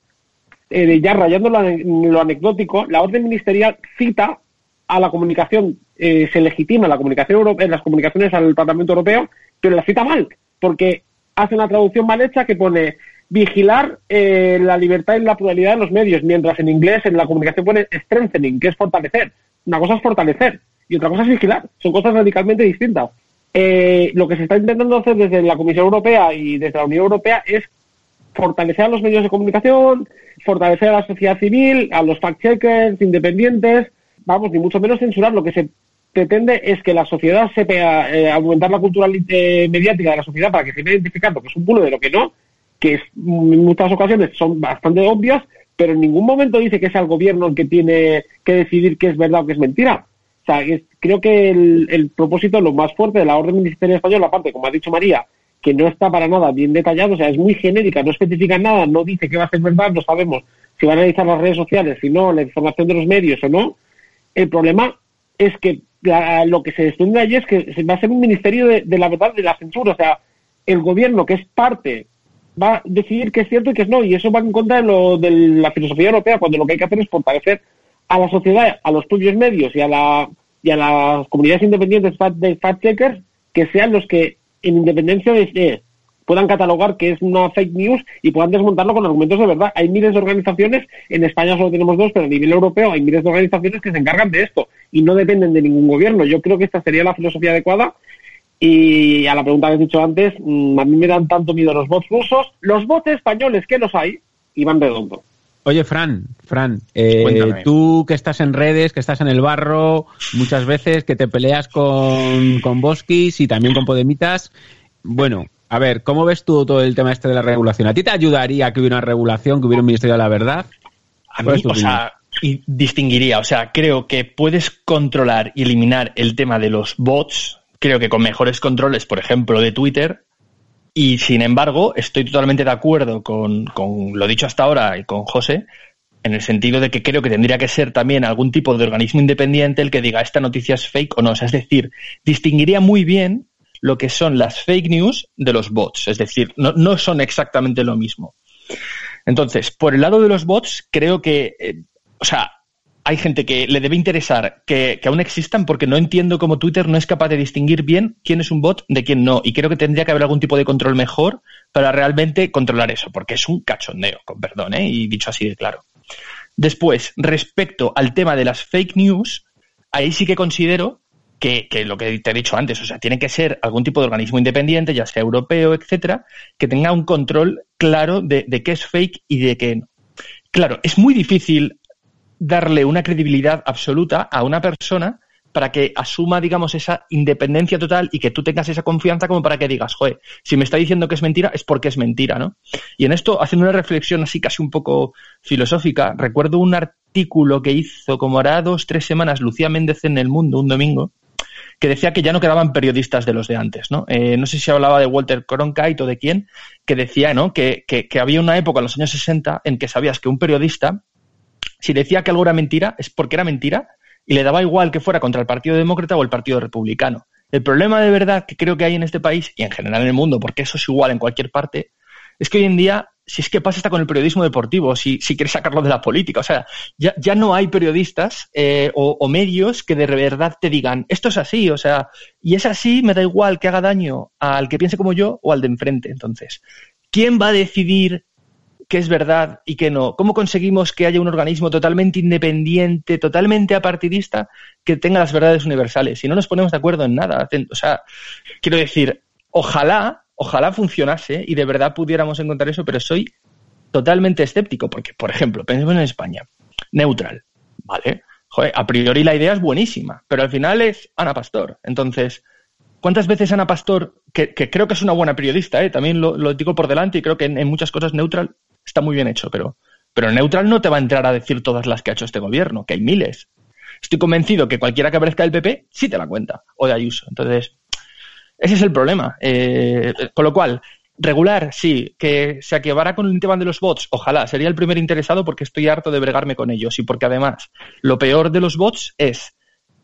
eh, ya rayando lo, anecdótico, la orden ministerial cita a la comunicación, se legitima la comunicación europea, las comunicaciones al Parlamento Europeo, pero la cita mal, porque hace una traducción mal hecha que pone vigilar eh, la libertad y la pluralidad de los medios, mientras en inglés en la comunicación pone strengthening, que es fortalecer. Una cosa es fortalecer y otra cosa es vigilar. Son cosas radicalmente distintas. Eh, lo que se está intentando hacer desde la Comisión Europea y desde la Unión Europea es fortalecer a los medios de comunicación, fortalecer a la sociedad civil, a los fact-checkers independientes, vamos, ni mucho menos censurar. Lo que se pretende es que la sociedad sepa eh, aumentar la cultura mediática de la sociedad para que se vea identificando que es un bulo de lo que no que en muchas ocasiones son bastante obvias, pero en ningún momento dice que es el gobierno el que tiene que decidir qué es verdad o qué es mentira. O sea, creo que el, propósito, lo más fuerte de la orden ministerial española, aparte, como ha dicho María, que no está para nada bien detallado, o sea, es muy genérica, no especifica nada, no dice que va a ser verdad, no sabemos si van a analizar las redes sociales, si no, la información de los medios o no. El problema es que lo que se desprende allí es que va a ser un ministerio de, de la verdad, de la censura, o sea, el gobierno que es parte va a decidir qué es cierto y qué es no. Y eso va en contra de, lo, de la filosofía europea, cuando lo que hay que hacer es fortalecer a la sociedad, a los propios medios y a, la, y a las comunidades independientes de fact-checkers que sean los que, en independencia de, puedan catalogar que es una fake news y puedan desmontarlo con argumentos de verdad. Hay miles de organizaciones, en España solo tenemos dos, pero a nivel europeo hay miles de organizaciones que se encargan de esto y no dependen de ningún gobierno. Yo creo que esta sería la filosofía adecuada y a la pregunta que he dicho antes, mm, a mí me dan tanto miedo los bots rusos. Los bots españoles, que los hay, y van redondo. Oye, Fran, Fran, eh, tú que estás en redes, que estás en el barro, muchas veces que te peleas con, con Boskis y también con Podemitas. Bueno, a ver, ¿cómo ves tú todo el tema este de la regulación? ¿A ti te ayudaría que hubiera una regulación, que hubiera un Ministerio de la Verdad? A mí, o sea, y distinguiría, o sea, creo que puedes controlar y eliminar el tema de los bots creo que con mejores controles, por ejemplo, de Twitter. Y sin embargo, estoy totalmente de acuerdo con, lo dicho hasta ahora y con José, en el sentido de que creo que tendría que ser también algún tipo de organismo independiente el que diga esta noticia es fake o no. es decir, distinguiría muy bien lo que son las fake news de los bots. Es decir, no, no son exactamente lo mismo. Entonces, por el lado de los bots, creo que, eh, o sea, hay gente que le debe interesar que, aún existan porque no entiendo cómo Twitter no es capaz de distinguir bien quién es un bot de quién no. Y creo que tendría que haber algún tipo de control mejor para realmente controlar eso, porque es un cachondeo, con perdón, ¿eh? y dicho así de claro. Después, respecto al tema de las fake news, ahí sí que considero que, lo que te he dicho antes, o sea, tiene que ser algún tipo de organismo independiente, ya sea europeo, etcétera, que tenga un control claro de, de qué es fake y de qué no. Claro, es muy difícil darle una credibilidad absoluta a una persona para que asuma, digamos, esa independencia total y que tú tengas esa confianza como para que digas, joder, si me está diciendo que es mentira, es porque es mentira, ¿no? Y en esto, haciendo una reflexión así casi un poco filosófica, recuerdo un artículo que hizo como hará dos, tres semanas Lucía Méndez en El Mundo, un domingo, que decía que ya no quedaban periodistas de los de antes, ¿no? Eh, no sé si hablaba de Walter Cronkite o de quién, que decía, ¿no? Que, que, que había una época en los años 60 en que sabías que un periodista, si decía que algo era mentira, es porque era mentira y le daba igual que fuera contra el Partido Demócrata o el Partido Republicano. El problema de verdad que creo que hay en este país y en general en el mundo, porque eso es igual en cualquier parte, es que hoy en día, si es que pasa hasta con el periodismo deportivo, si, si quieres sacarlo de la política, o sea, ya, ya no hay periodistas eh, o, o, medios que de verdad te digan, esto es así, o sea, y es así, me da igual que haga daño al que piense como yo o al de enfrente. Entonces, ¿quién va a decidir qué es verdad y qué no? ¿Cómo conseguimos que haya un organismo totalmente independiente, totalmente apartidista, que tenga las verdades universales? Si no nos ponemos de acuerdo en nada, o sea, quiero decir, ojalá, ojalá funcionase y de verdad pudiéramos encontrar eso, pero soy totalmente escéptico, porque, por ejemplo, pensemos en España, neutral, ¿vale? Joder, a priori la idea es buenísima, pero al final es Ana Pastor. Entonces, ¿cuántas veces Ana Pastor, que, creo que es una buena periodista, ¿eh? también lo, digo por delante y creo que en muchas cosas neutral está muy bien hecho, pero, pero neutral no te va a entrar a decir todas las que ha hecho este gobierno, que hay miles. Estoy convencido que cualquiera que aparezca del PP sí te la cuenta, o de Ayuso. Entonces, ese es el problema. Eh, con lo cual, regular, sí, que se acabara con el tema de los bots, ojalá, sería el primer interesado porque estoy harto de bregarme con ellos y porque además lo peor de los bots es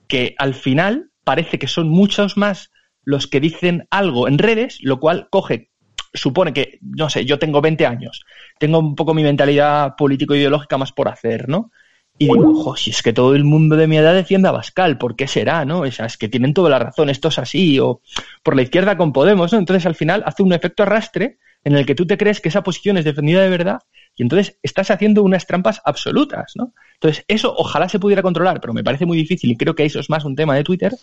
que al final parece que son muchos más los que dicen algo en redes, lo cual coge supone que, no sé, yo tengo 20 años, tengo un poco mi mentalidad político-ideológica más por hacer, ¿no? Y digo, ojo, si es que todo el mundo de mi edad defiende a Bascal, ¿por qué será, no? O sea, es que tienen toda la razón, esto es así, o por la izquierda con Podemos, ¿no? Entonces al final hace un efecto arrastre en el que tú te crees que esa posición es defendida de verdad y entonces estás haciendo unas trampas absolutas, ¿no? Entonces eso ojalá se pudiera controlar, pero me parece muy difícil y creo que eso es más un tema de Twitter.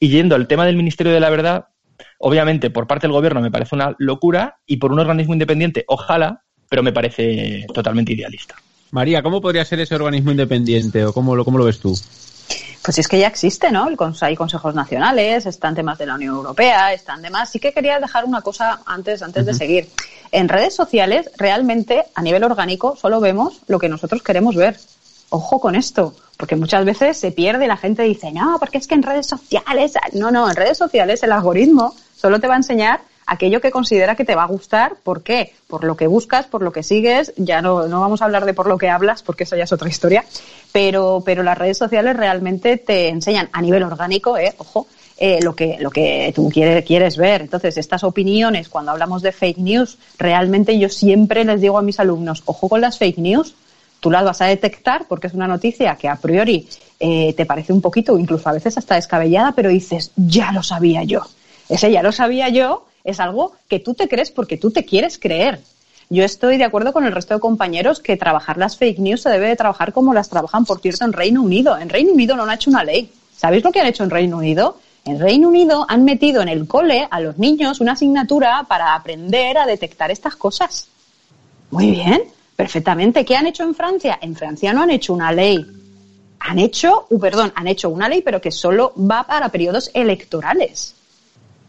Y yendo al tema del Ministerio de la Verdad, obviamente por parte del gobierno me parece una locura y por un organismo independiente, ojalá, pero me parece totalmente idealista. María, ¿cómo podría ser ese organismo independiente o cómo lo, cómo lo ves tú? Pues es que ya existe, ¿no? Hay consejos nacionales, están temas de la Unión Europea, están demás. Sí que quería dejar una cosa antes, antes uh -huh. de seguir. En redes sociales, realmente, a nivel orgánico, solo vemos lo que nosotros queremos ver. Ojo con esto, porque muchas veces se pierde y la gente dice, no, porque es que en redes sociales, no, no, en redes sociales el algoritmo solo te va a enseñar aquello que considera que te va a gustar. ¿Por qué? Por lo que buscas, por lo que sigues. Ya no, no vamos a hablar de por lo que hablas, porque eso ya es otra historia. Pero, pero las redes sociales realmente te enseñan a nivel orgánico, eh, ojo, eh, lo, que, lo que tú quieres, quieres ver. Entonces, estas opiniones, cuando hablamos de fake news, realmente yo siempre les digo a mis alumnos, ojo con las fake news, tú las vas a detectar porque es una noticia que a priori eh, te parece un poquito, incluso a veces hasta descabellada, pero dices, ya lo sabía yo. Ese ya lo sabía yo es algo que tú te crees porque tú te quieres creer. Yo estoy de acuerdo con el resto de compañeros que trabajar las fake news se debe de trabajar como las trabajan, por cierto, en Reino Unido. En Reino Unido no han hecho una ley. ¿Sabéis lo que han hecho en Reino Unido? En Reino Unido han metido en el cole a los niños una asignatura para aprender a detectar estas cosas. Muy bien, perfectamente. ¿Qué han hecho en Francia? En Francia no han hecho una ley. Han hecho, perdón, han hecho una ley, pero que solo va para periodos electorales.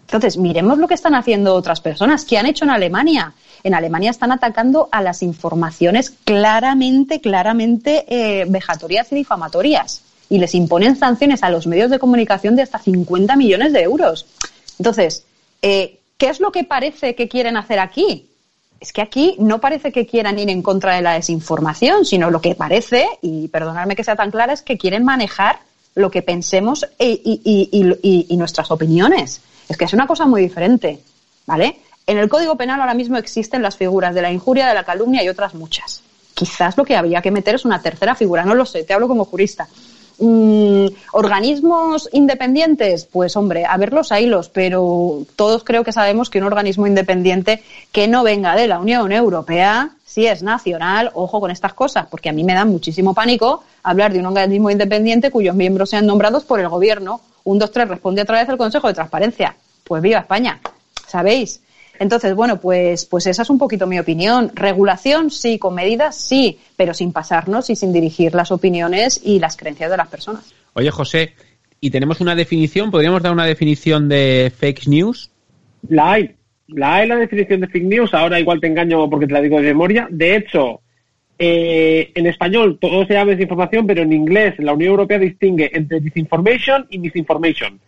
Entonces, miremos lo que están haciendo otras personas. ¿Qué han hecho en Alemania? En Alemania están atacando a las informaciones claramente, claramente eh, vejatorias y difamatorias. Y les imponen sanciones a los medios de comunicación de hasta 50 millones de euros. Entonces, eh, ¿qué es lo que parece que quieren hacer aquí? Es que aquí no parece que quieran ir en contra de la desinformación, sino lo que parece, y perdonadme que sea tan clara, es que quieren manejar lo que pensemos y, y nuestras opiniones. Es que es una cosa muy diferente, ¿vale? En el Código Penal ahora mismo existen las figuras de la injuria, de la calumnia y otras muchas. Quizás lo que habría que meter es una tercera figura, no lo sé, te hablo como jurista. Mm, organismos independientes, pues hombre, a verlos a hilos, pero todos creo que sabemos que un organismo independiente que no venga de la Unión Europea, si es nacional, ojo con estas cosas, porque a mí me da muchísimo pánico hablar de un organismo independiente cuyos miembros sean nombrados por el gobierno. Un, dos, tres responde a través del Consejo de Transparencia. Pues viva España, ¿sabéis? Entonces, bueno, pues, pues esa es un poquito mi opinión. Regulación, sí, con medidas, sí, pero sin pasarnos y sin dirigir las opiniones y las creencias de las personas. Oye, José, y tenemos una definición, ¿podríamos dar una definición de fake news? La hay, la hay la definición de fake news, ahora igual te engaño porque te la digo de memoria. De hecho, eh, en español todo se llama desinformación, pero en inglés la Unión Europea distingue entre disinformation y misinformation.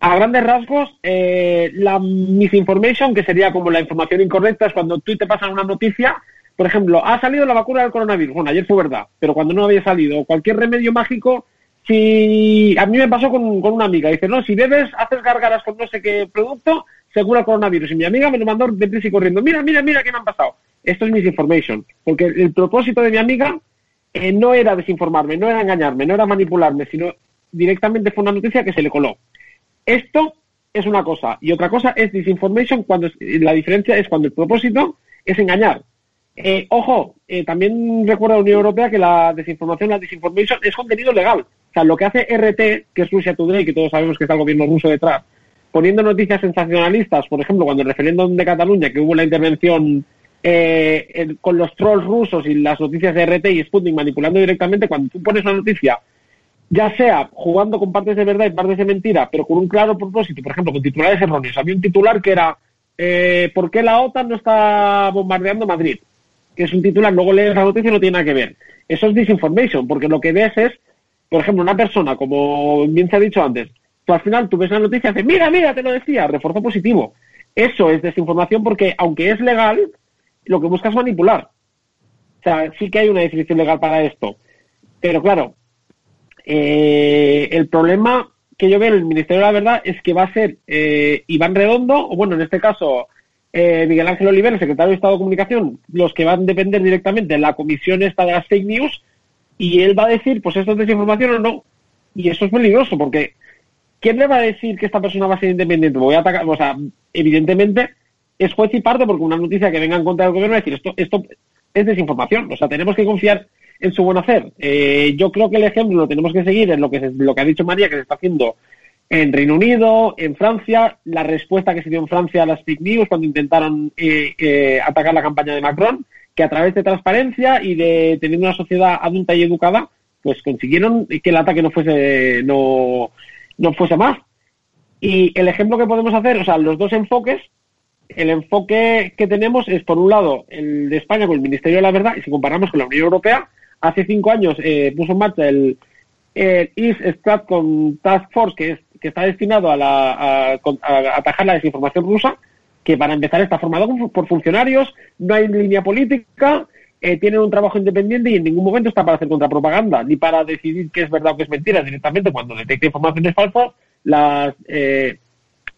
A grandes rasgos, eh, la misinformation, que sería como la información incorrecta, es cuando tú te pasan una noticia, por ejemplo, ha salido la vacuna del coronavirus. Bueno, ayer fue verdad, pero cuando no había salido, cualquier remedio mágico, si a mí me pasó con, una amiga, dice, no, si bebes, haces gárgaras con no sé qué producto, se cura el coronavirus. Y mi amiga me lo mandó deprisa y corriendo, mira, mira, mira qué me han pasado. Esto es misinformation, porque el propósito de mi amiga eh, no era desinformarme, no era engañarme, no era manipularme, sino directamente fue una noticia que se le coló. Esto es una cosa. Y otra cosa es disinformation cuando la diferencia es cuando el propósito es engañar. Eh, ojo, eh, también recuerda la Unión Europea que la desinformación, la disinformation es contenido legal. O sea, lo que hace RT, que es Rusia Today, que todos sabemos que está el gobierno ruso detrás, poniendo noticias sensacionalistas, por ejemplo, cuando el referéndum de Cataluña, que hubo la intervención eh, con los trolls rusos y las noticias de RT y Sputnik manipulando directamente, cuando tú pones una noticia ya sea jugando con partes de verdad y partes de mentira, pero con un claro propósito, por ejemplo, con titulares erróneos. Había un titular que era eh, ¿por qué la OTAN no está bombardeando Madrid? Que es un titular, luego lees la noticia y no tiene nada que ver. Eso es disinformation, porque lo que ves es, por ejemplo, una persona, como bien se ha dicho antes, tú al final tú ves la noticia y dices, mira, mira, te lo decía, refuerzo positivo. Eso es desinformación porque, aunque es legal, lo que busca es manipular. O sea, sí que hay una definición legal para esto. Pero claro, eh, el problema que yo veo en el Ministerio de la Verdad es que va a ser eh, Iván Redondo, o bueno, en este caso eh, Miguel Ángel Oliver, el secretario de Estado de Comunicación, los que van a depender directamente de la comisión esta de las fake news, y él va a decir, pues esto es desinformación o no. Y eso es peligroso, porque ¿quién le va a decir que esta persona va a ser independiente? Voy a atacar, o sea, evidentemente es juez y parte porque una noticia que venga en contra del gobierno a decir esto, esto es desinformación. O sea, tenemos que confiar en su buen hacer. Eh, yo creo que el ejemplo lo tenemos que seguir en lo que, lo que ha dicho María, que se está haciendo en Reino Unido, en Francia, la respuesta que se dio en Francia a las fake news cuando intentaron eh, eh, atacar la campaña de Macron, que a través de transparencia y de tener una sociedad adulta y educada, pues consiguieron que el ataque no fuese, no, no fuese más. Y el ejemplo que podemos hacer, o sea, los dos enfoques, el enfoque que tenemos es, por un lado, el de España con el Ministerio de la Verdad, y si comparamos con la Unión Europea, hace cinco años eh, puso en marcha el, East Stratcom Task Force, que, es, que está destinado a, la, a, atajar la desinformación rusa, que para empezar está formado por funcionarios, no hay línea política, eh, tienen un trabajo independiente y en ningún momento está para hacer contrapropaganda, ni para decidir qué es verdad o qué es mentira. Directamente, cuando detecta informaciones falsas, las, eh,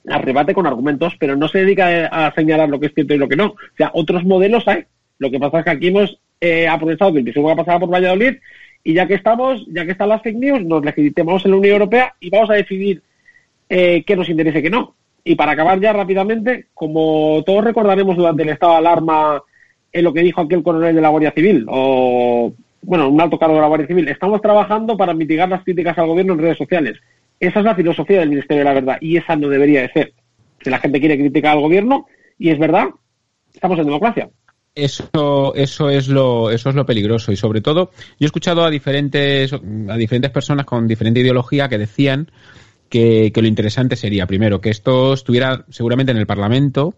las rebate con argumentos, pero no se dedica a señalar lo que es cierto y lo que no. O sea, otros modelos hay. Lo que pasa es que aquí hemos eh, aprovechado que el va a pasar por Valladolid y ya que estamos, ya que están las fake news, nos legitimamos en la Unión Europea y vamos a decidir eh, qué nos interesa y qué no. Y para acabar ya rápidamente, como todos recordaremos durante el estado de alarma en lo que dijo aquel coronel de la Guardia Civil, o bueno, un alto cargo de la Guardia Civil, estamos trabajando para mitigar las críticas al gobierno en redes sociales. Esa es la filosofía del Ministerio de la Verdad y esa no debería de ser. Si la gente quiere criticar al gobierno, y es verdad, estamos en democracia. Eso, eso es lo, eso es lo peligroso y sobre todo, yo he escuchado a diferentes, a diferentes personas con diferente ideología que decían que, lo interesante sería, primero, que esto estuviera seguramente en el Parlamento,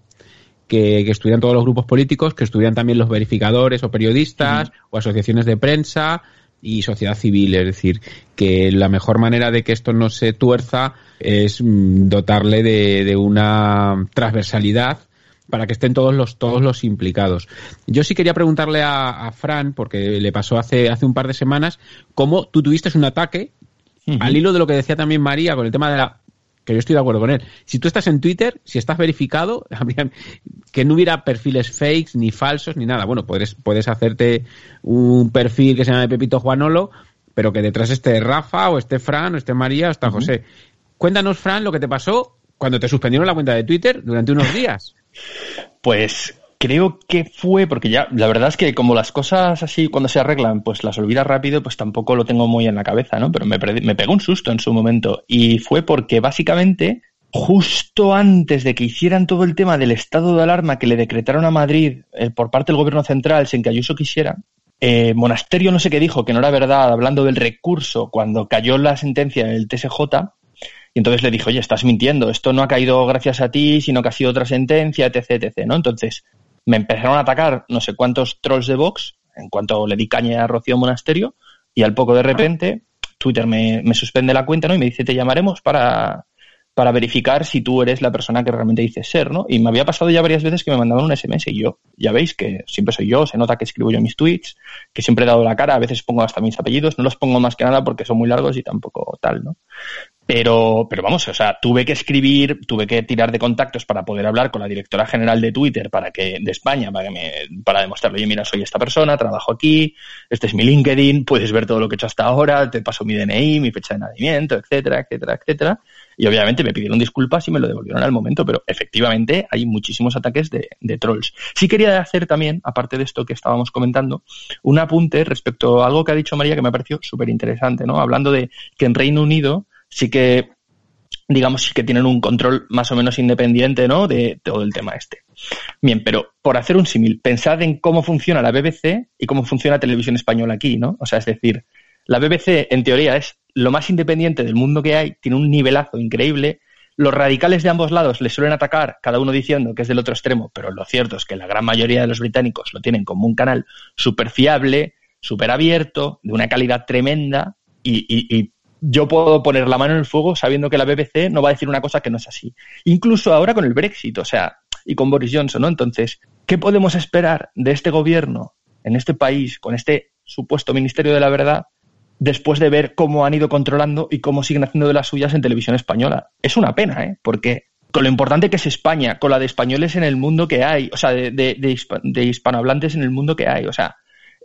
que, estuvieran todos los grupos políticos, que estuvieran también los verificadores o periodistas o asociaciones de prensa y sociedad civil. Es decir, que la mejor manera de que esto no se tuerza es mm, dotarle de, de una transversalidad para que estén todos los todos los implicados. Yo sí quería preguntarle a, Fran, porque le pasó hace, hace un par de semanas, cómo tú tuviste un ataque, al hilo de lo que decía también María con el tema de la que yo estoy de acuerdo con él. Si tú estás en Twitter, si estás verificado, que no hubiera perfiles fakes, ni falsos, ni nada. Bueno, puedes, puedes hacerte un perfil que se llama Pepito Juanolo, pero que detrás esté Rafa, o esté Fran, o esté María, o esté José. Cuéntanos, Fran, lo que te pasó cuando te suspendieron la cuenta de Twitter durante unos días. Pues creo que fue, porque ya, la verdad es que como las cosas así cuando se arreglan, pues las olvidas rápido, pues tampoco lo tengo muy en la cabeza, ¿no? Pero me, me pegó un susto en su momento. Y fue porque básicamente, justo antes de que hicieran todo el tema del estado de alarma que le decretaron a Madrid eh, por parte del gobierno central sin que Ayuso quisiera, eh, Monasterio no sé qué dijo, que no era verdad, hablando del recurso cuando cayó la sentencia en el TSJ, Y entonces le dije, oye, estás mintiendo, esto no ha caído gracias a ti, sino que ha sido otra sentencia, etc, etc, ¿no? Entonces me empezaron a atacar no sé cuántos trolls de Vox en cuanto le di caña a Rocío Monasterio y al poco de repente Twitter me, me suspende la cuenta, ¿no? Y me dice, te llamaremos para, para verificar si tú eres la persona que realmente dices ser, ¿no? Y me había pasado ya varias veces que me mandaban un SMS y yo, ya veis que siempre soy yo, se nota que escribo yo mis tweets, que siempre he dado la cara, a veces pongo hasta mis apellidos, no los pongo más que nada porque son muy largos y tampoco tal, ¿no? Pero, pero vamos, o sea, tuve que escribir, tuve que tirar de contactos para poder hablar con la directora general de Twitter para que, de España, para que me, para demostrarle, oye, mira, soy esta persona, trabajo aquí, este es mi LinkedIn, puedes ver todo lo que he hecho hasta ahora, te paso mi DNI, mi fecha de nacimiento, etcétera, etcétera, etcétera. Y obviamente me pidieron disculpas y me lo devolvieron al momento, pero efectivamente hay muchísimos ataques de, de trolls. Sí quería hacer también, aparte de esto que estábamos comentando, un apunte respecto a algo que ha dicho María que me ha parecido súper interesante, ¿no? Hablando de que en Reino Unido sí que digamos, sí que tienen un control más o menos independiente, ¿no? De todo el tema este. Bien, pero por hacer un símil, pensad en cómo funciona la BBC y cómo funciona Televisión Española aquí, ¿no? O sea, es decir, la BBC en teoría es lo más independiente del mundo que hay, tiene un nivelazo increíble. Los radicales de ambos lados le suelen atacar, cada uno diciendo que es del otro extremo, pero lo cierto es que la gran mayoría de los británicos lo tienen como un canal súper fiable, súper abierto, de una calidad tremenda y, yo puedo poner la mano en el fuego sabiendo que la BBC no va a decir una cosa que no es así. Incluso ahora con el Brexit, o sea, y con Boris Johnson, ¿no? Entonces, ¿qué podemos esperar de este gobierno en este país con este supuesto Ministerio de la Verdad después de ver cómo han ido controlando y cómo siguen haciendo de las suyas en televisión española? Es una pena, ¿eh? Porque con lo importante que es España, con la de españoles en el mundo que hay, o sea, de, de, hispanohablantes en el mundo que hay, o sea,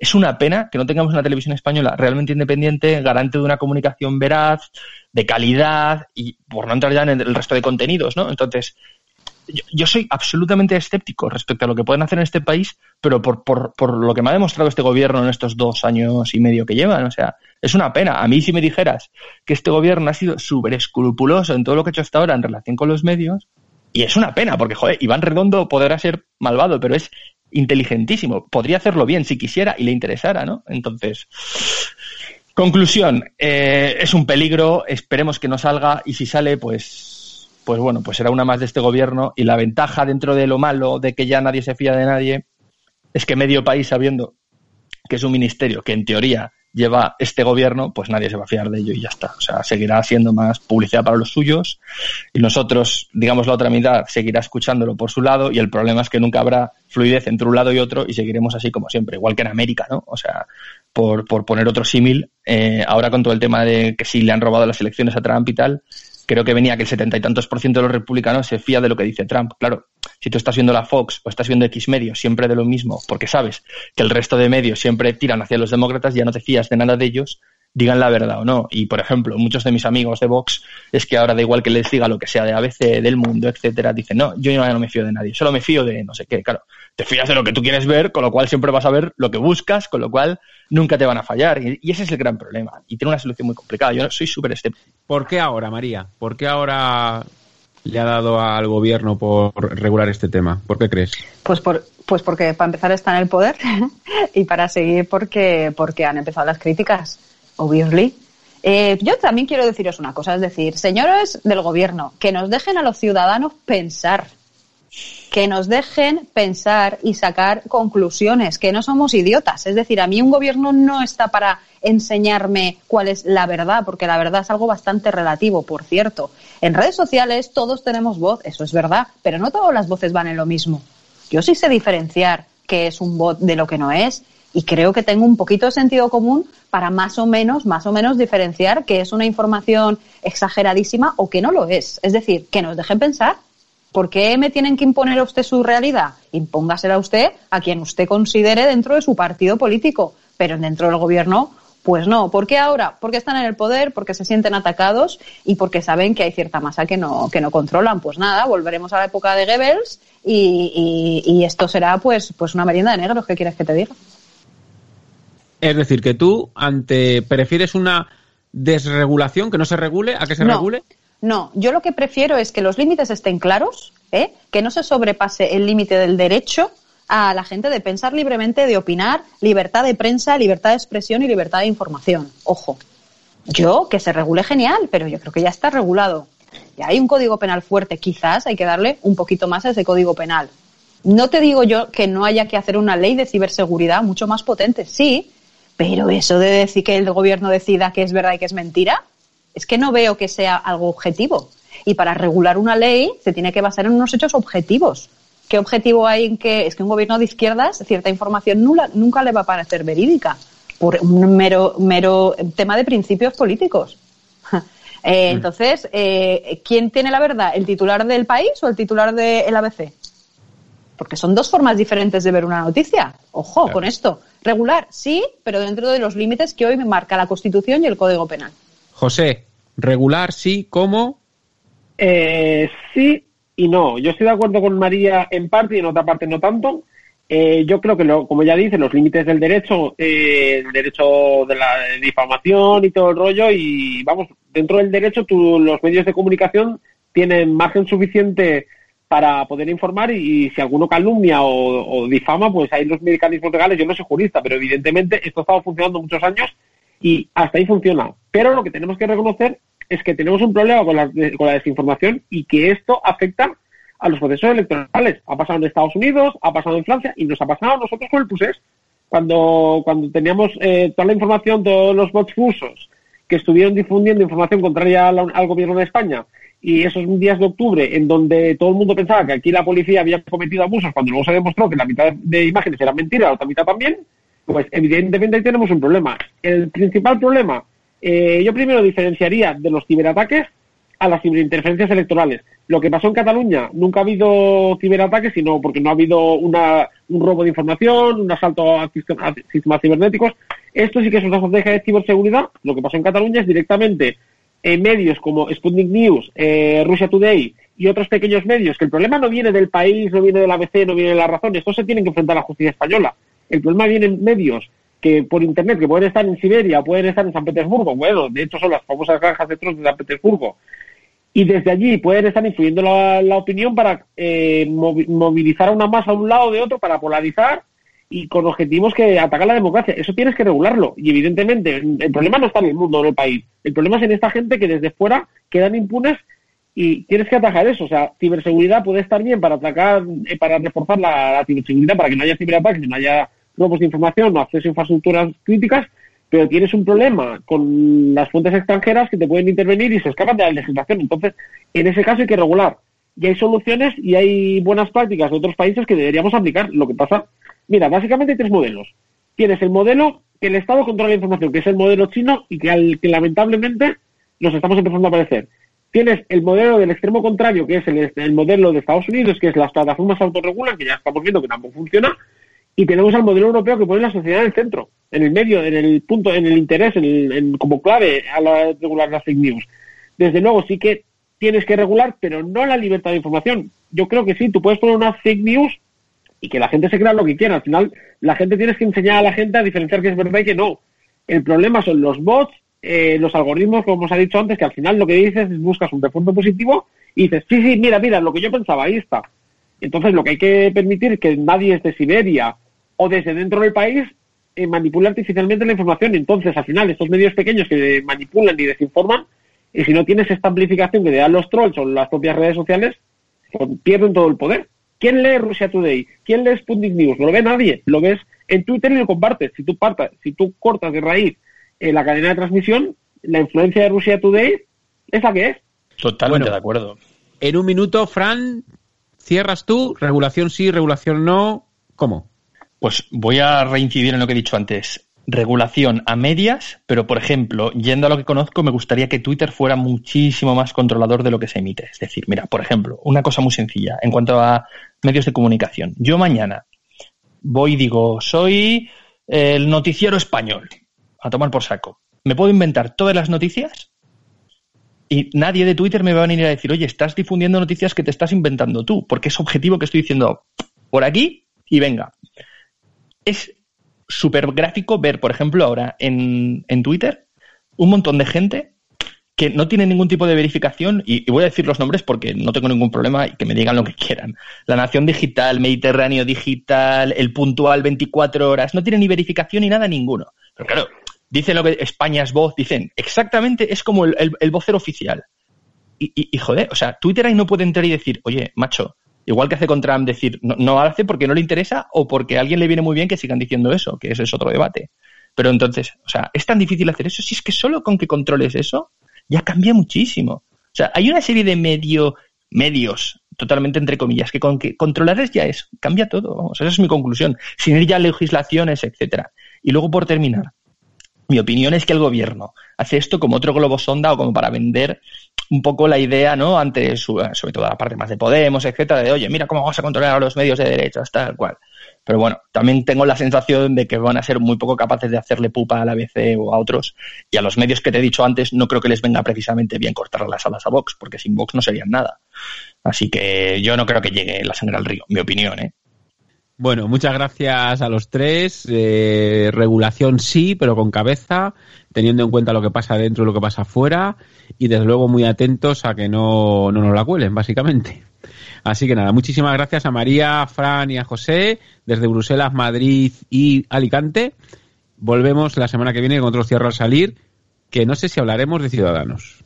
es una pena que no tengamos una televisión española realmente independiente, garante de una comunicación veraz, de calidad y por no entrar ya en el resto de contenidos, ¿no? Entonces, yo, soy absolutamente escéptico respecto a lo que pueden hacer en este país, pero por, por, por lo que me ha demostrado este gobierno en estos dos años y medio que llevan, o sea, es una pena. A mí si me dijeras que este gobierno ha sido súper escrupuloso en todo lo que ha hecho hasta ahora en relación con los medios, y es una pena, porque, joder, Iván Redondo podrá ser malvado, pero es inteligentísimo. Podría hacerlo bien si quisiera y le interesara, ¿no? Entonces, conclusión, eh, es un peligro, esperemos que no salga y si sale, pues, pues bueno, pues será una más de este gobierno y la ventaja dentro de lo malo, de que ya nadie se fía de nadie, es que medio país sabiendo que es un ministerio que en teoría lleva este gobierno, pues nadie se va a fiar de ello y ya está. O sea, seguirá siendo más publicidad para los suyos y nosotros, digamos, la otra mitad seguirá escuchándolo por su lado y el problema es que nunca habrá fluidez entre un lado y otro y seguiremos así como siempre, igual que en América, ¿no? O sea, por, por poner otro símil, eh, ahora con todo el tema de que si le han robado las elecciones a Trump y tal, creo que venía que el setenta y tantos por ciento de los republicanos se fía de lo que dice Trump. Claro, si tú estás viendo la Fox o estás viendo X medios siempre de lo mismo, porque sabes que el resto de medios siempre tiran hacia los demócratas, ya no te fías de nada de ellos, digan la verdad o no. Y, por ejemplo, muchos de mis amigos de Vox es que ahora da igual que les diga lo que sea de ABC, del mundo, etcétera, dicen, no, yo ya no me fío de nadie, solo me fío de no sé qué. Claro, te fías de lo que tú quieres ver, con lo cual siempre vas a ver lo que buscas, con lo cual nunca te van a fallar. Y, y ese es el gran problema. Y tiene una solución muy complicada. Yo soy súper escéptico. ¿Por qué ahora, María? ¿Por qué ahora le ha dado al gobierno por regular este tema? ¿Por qué crees? Pues por, pues porque para empezar está en el poder y para seguir porque, porque han empezado las críticas, obviously. Eh, yo también quiero deciros una cosa, es decir, señores del gobierno, que nos dejen a los ciudadanos pensar, que nos dejen pensar y sacar conclusiones, que no somos idiotas. Es decir, a mí un gobierno no está para enseñarme cuál es la verdad, porque la verdad es algo bastante relativo, por cierto. En redes sociales todos tenemos voz, eso es verdad, pero no todas las voces van en lo mismo. Yo sí sé diferenciar qué es un bot de lo que no es y creo que tengo un poquito de sentido común para más o menos, más o menos diferenciar qué es una información exageradísima o que no lo es. Es decir, que nos dejen pensar. ¿Por qué me tienen que imponer a usted su realidad? Impóngasela a usted a quien usted considere dentro de su partido político, pero dentro del gobierno pues no. ¿Por qué ahora? Porque están en el poder, porque se sienten atacados y porque saben que hay cierta masa que no, que no controlan. Pues nada, volveremos a la época de Goebbels y, y, y esto será pues, pues una merienda de negros. ¿Qué quieres que te diga? Es decir, que tú ante prefieres una desregulación, que no se regule, a que se no, regule. No, yo lo que prefiero es que los límites estén claros, ¿eh? que no se sobrepase el límite del derecho a la gente de pensar libremente, de opinar, libertad de prensa, libertad de expresión y libertad de información. Ojo, yo que se regule genial, pero yo creo que ya está regulado. Y hay un código penal fuerte, quizás hay que darle un poquito más a ese código penal. No te digo yo que no haya que hacer una ley de ciberseguridad mucho más potente, sí, pero eso de decir que el gobierno decida que es verdad y que es mentira, es que no veo que sea algo objetivo. Y para regular una ley se tiene que basar en unos hechos objetivos. ¿Qué objetivo hay en que es que un gobierno de izquierdas cierta información nula, nunca le va a parecer verídica por un mero, mero tema de principios políticos? Eh, entonces, eh, ¿quién tiene la verdad? ¿El titular del país o el titular del ABC? Porque son dos formas diferentes de ver una noticia. Ojo con esto. Regular, sí, pero dentro de los límites que hoy me marca la Constitución y el Código Penal. José, regular, sí, ¿cómo? Eh, sí y no. Yo estoy de acuerdo con María en parte y en otra parte no tanto. Eh, yo creo que, lo, como ya dice, los límites del derecho, eh, el derecho de la difamación y todo el rollo, y vamos, dentro del derecho tú, los medios de comunicación tienen margen suficiente para poder informar y, si alguno calumnia o, difama, pues hay los mecanismos legales. Yo no soy jurista, pero evidentemente esto ha estado funcionando muchos años y hasta ahí funciona. Pero lo que tenemos que reconocer es que tenemos un problema con la, con la desinformación y que esto afecta a los procesos electorales. Ha pasado en Estados Unidos, ha pasado en Francia y nos ha pasado a nosotros con el PUSES. Cuando, cuando teníamos eh, toda la información, todos los bots rusos que estuvieron difundiendo información contraria al, gobierno de España y esos días de octubre en donde todo el mundo pensaba que aquí la policía había cometido abusos cuando luego se demostró que la mitad de imágenes eran mentiras, la otra mitad también, pues evidentemente ahí tenemos un problema. El principal problema, eh, yo primero diferenciaría de los ciberataques a las ciberinterferencias electorales. Lo que pasó en Cataluña, nunca ha habido ciberataques, sino porque no ha habido una, un robo de información, un asalto a, sistemas cibernéticos. Esto sí que es una estrategia de ciberseguridad. Lo que pasó en Cataluña es directamente en medios como Sputnik News, eh, Russia Today y otros pequeños medios, que el problema no viene del país, no viene del ABC, no viene de la razón, estos se tienen que enfrentar a la justicia española. El problema viene en medios que por internet, que pueden estar en Siberia, pueden estar en San Petersburgo, bueno, de hecho son las famosas granjas de tronos de San Petersburgo, y desde allí pueden estar influyendo la, opinión para eh, movilizar a una masa a un lado o de otro para polarizar y con objetivos que atacan la democracia. Eso tienes que regularlo. Y evidentemente, el problema no está en el mundo, en el país. El problema es en esta gente que desde fuera quedan impunes y tienes que atajar eso. O sea, ciberseguridad puede estar bien para atacar, eh, para reforzar la, ciberseguridad, para que no haya ciberataques, no haya robos de información, no acceso a infraestructuras críticas, pero tienes un problema con las fuentes extranjeras que te pueden intervenir y se escapan de la legislación. Entonces, en ese caso hay que regular. Y hay soluciones y hay buenas prácticas de otros países que deberíamos aplicar. Lo que pasa, mira, básicamente hay tres modelos. Tienes el modelo que el Estado controla la información, que es el modelo chino y que, al, que lamentablemente nos estamos empezando a aparecer. Tienes el modelo del extremo contrario, que es el, el modelo de Estados Unidos, que es las plataformas autorregulan, que ya estamos viendo que tampoco funciona, y tenemos al modelo europeo que pone la sociedad en el centro, en el medio, en el punto, en el interés, en como clave a la regular las fake news. Desde luego sí que tienes que regular, pero no la libertad de información. Yo creo que sí, tú puedes poner una fake news y que la gente se crea lo que quiera. Al final, la gente tienes que enseñar a la gente a diferenciar que es verdad y que no. El problema son los bots, eh, los algoritmos, como os ha dicho antes, que al final lo que dices es buscas un refuerzo positivo y dices, sí, sí, mira, mira, lo que yo pensaba, ahí está. Entonces, lo que hay que permitir es que nadie desde Siberia o desde dentro del país eh, manipula artificialmente la información. Entonces, al final, estos medios pequeños que manipulan y desinforman, y si no tienes esta amplificación que te dan los trolls o las propias redes sociales, pues pierden todo el poder. ¿Quién lee Russia Today? ¿Quién lee Sputnik News? No lo ve nadie. Lo ves en Twitter y lo compartes. Si tú, partas, si tú cortas de raíz eh, la cadena de transmisión, la influencia de Russia Today es la que es. Totalmente de acuerdo. En un minuto, Fran, cierras tú. Regulación sí, regulación no. ¿Cómo? Pues voy a reincidir en lo que he dicho antes. Regulación a medias, pero por ejemplo, yendo a lo que conozco, me gustaría que Twitter fuera muchísimo más controlador de lo que se emite. Es decir, mira, por ejemplo, una cosa muy sencilla en cuanto a medios de comunicación. Yo mañana voy y digo, soy el noticiero español, a tomar por saco. ¿Me puedo inventar todas las noticias? Y nadie de Twitter me va a venir a decir, oye, estás difundiendo noticias que te estás inventando tú, porque es objetivo que estoy diciendo por aquí y venga es súper gráfico ver, por ejemplo, ahora en, Twitter, un montón de gente que no tiene ningún tipo de verificación, y, voy a decir los nombres porque no tengo ningún problema y que me digan lo que quieran. La Nación Digital, Mediterráneo Digital, El Puntual 24 Horas, no tiene ni verificación ni nada ninguno. Pero claro, dicen lo que España es voz, dicen exactamente, es como el, el vocero oficial. y, y, joder, o sea, Twitter ahí no puede entrar y decir, oye, macho, igual que hace con Trump, decir, no, no hace porque no le interesa o porque a alguien le viene muy bien que sigan diciendo eso, que eso es otro debate. Pero entonces, o sea, es tan difícil hacer eso, si es que solo con que controles eso, ya cambia muchísimo. O sea, hay una serie de medio, medios, totalmente entre comillas, que con que controlar ya es, cambia todo. Vamos, esa es mi conclusión. Sin ir ya a legislaciones, etcétera. Y luego, por terminar, mi opinión es que el gobierno hace esto como otro globo sonda o como para vender un poco la idea, ¿no? Ante sobre todo la parte más de Podemos, etcétera, de oye, mira cómo vamos a controlar a los medios de derecha, tal cual. Pero bueno, también tengo la sensación de que van a ser muy poco capaces de hacerle pupa a la ABC o a otros. Y a los medios que te he dicho antes, no creo que les venga precisamente bien cortar las alas a Vox, porque sin Vox no serían nada. Así que yo no creo que llegue la sangre al río, mi opinión, ¿eh? Bueno, muchas gracias a los tres. Eh, regulación sí, pero con cabeza, teniendo en cuenta lo que pasa dentro y lo que pasa afuera, y desde luego muy atentos a que no, no nos la cuelen, básicamente. Así que nada, muchísimas gracias a María, a Fran y a José desde Bruselas, Madrid y Alicante. Volvemos la semana que viene con otro cierre al salir, que no sé si hablaremos de Ciudadanos.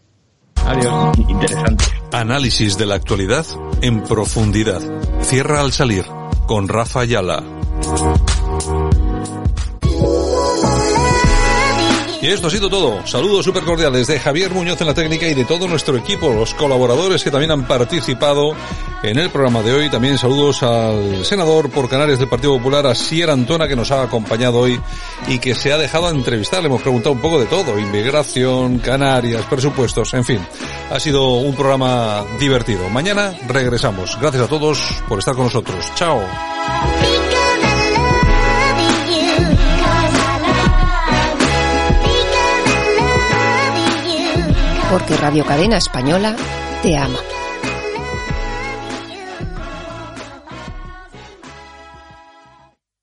Adiós. Interesante. Análisis de la actualidad en profundidad. Cierra al salir con Rafa Ayala. Y esto ha sido todo. Saludos súper cordiales de Javier Muñoz en la técnica y de todo nuestro equipo, los colaboradores que también han participado en el programa de hoy. También saludos al senador por Canarias del Partido Popular, a Sierra Antona, que nos ha acompañado hoy y que se ha dejado entrevistar. Le hemos preguntado un poco de todo. Inmigración, Canarias, presupuestos, en fin. Ha sido un programa divertido. Mañana regresamos. Gracias a todos por estar con nosotros. Chao. Porque Radio Cadena Española te ama.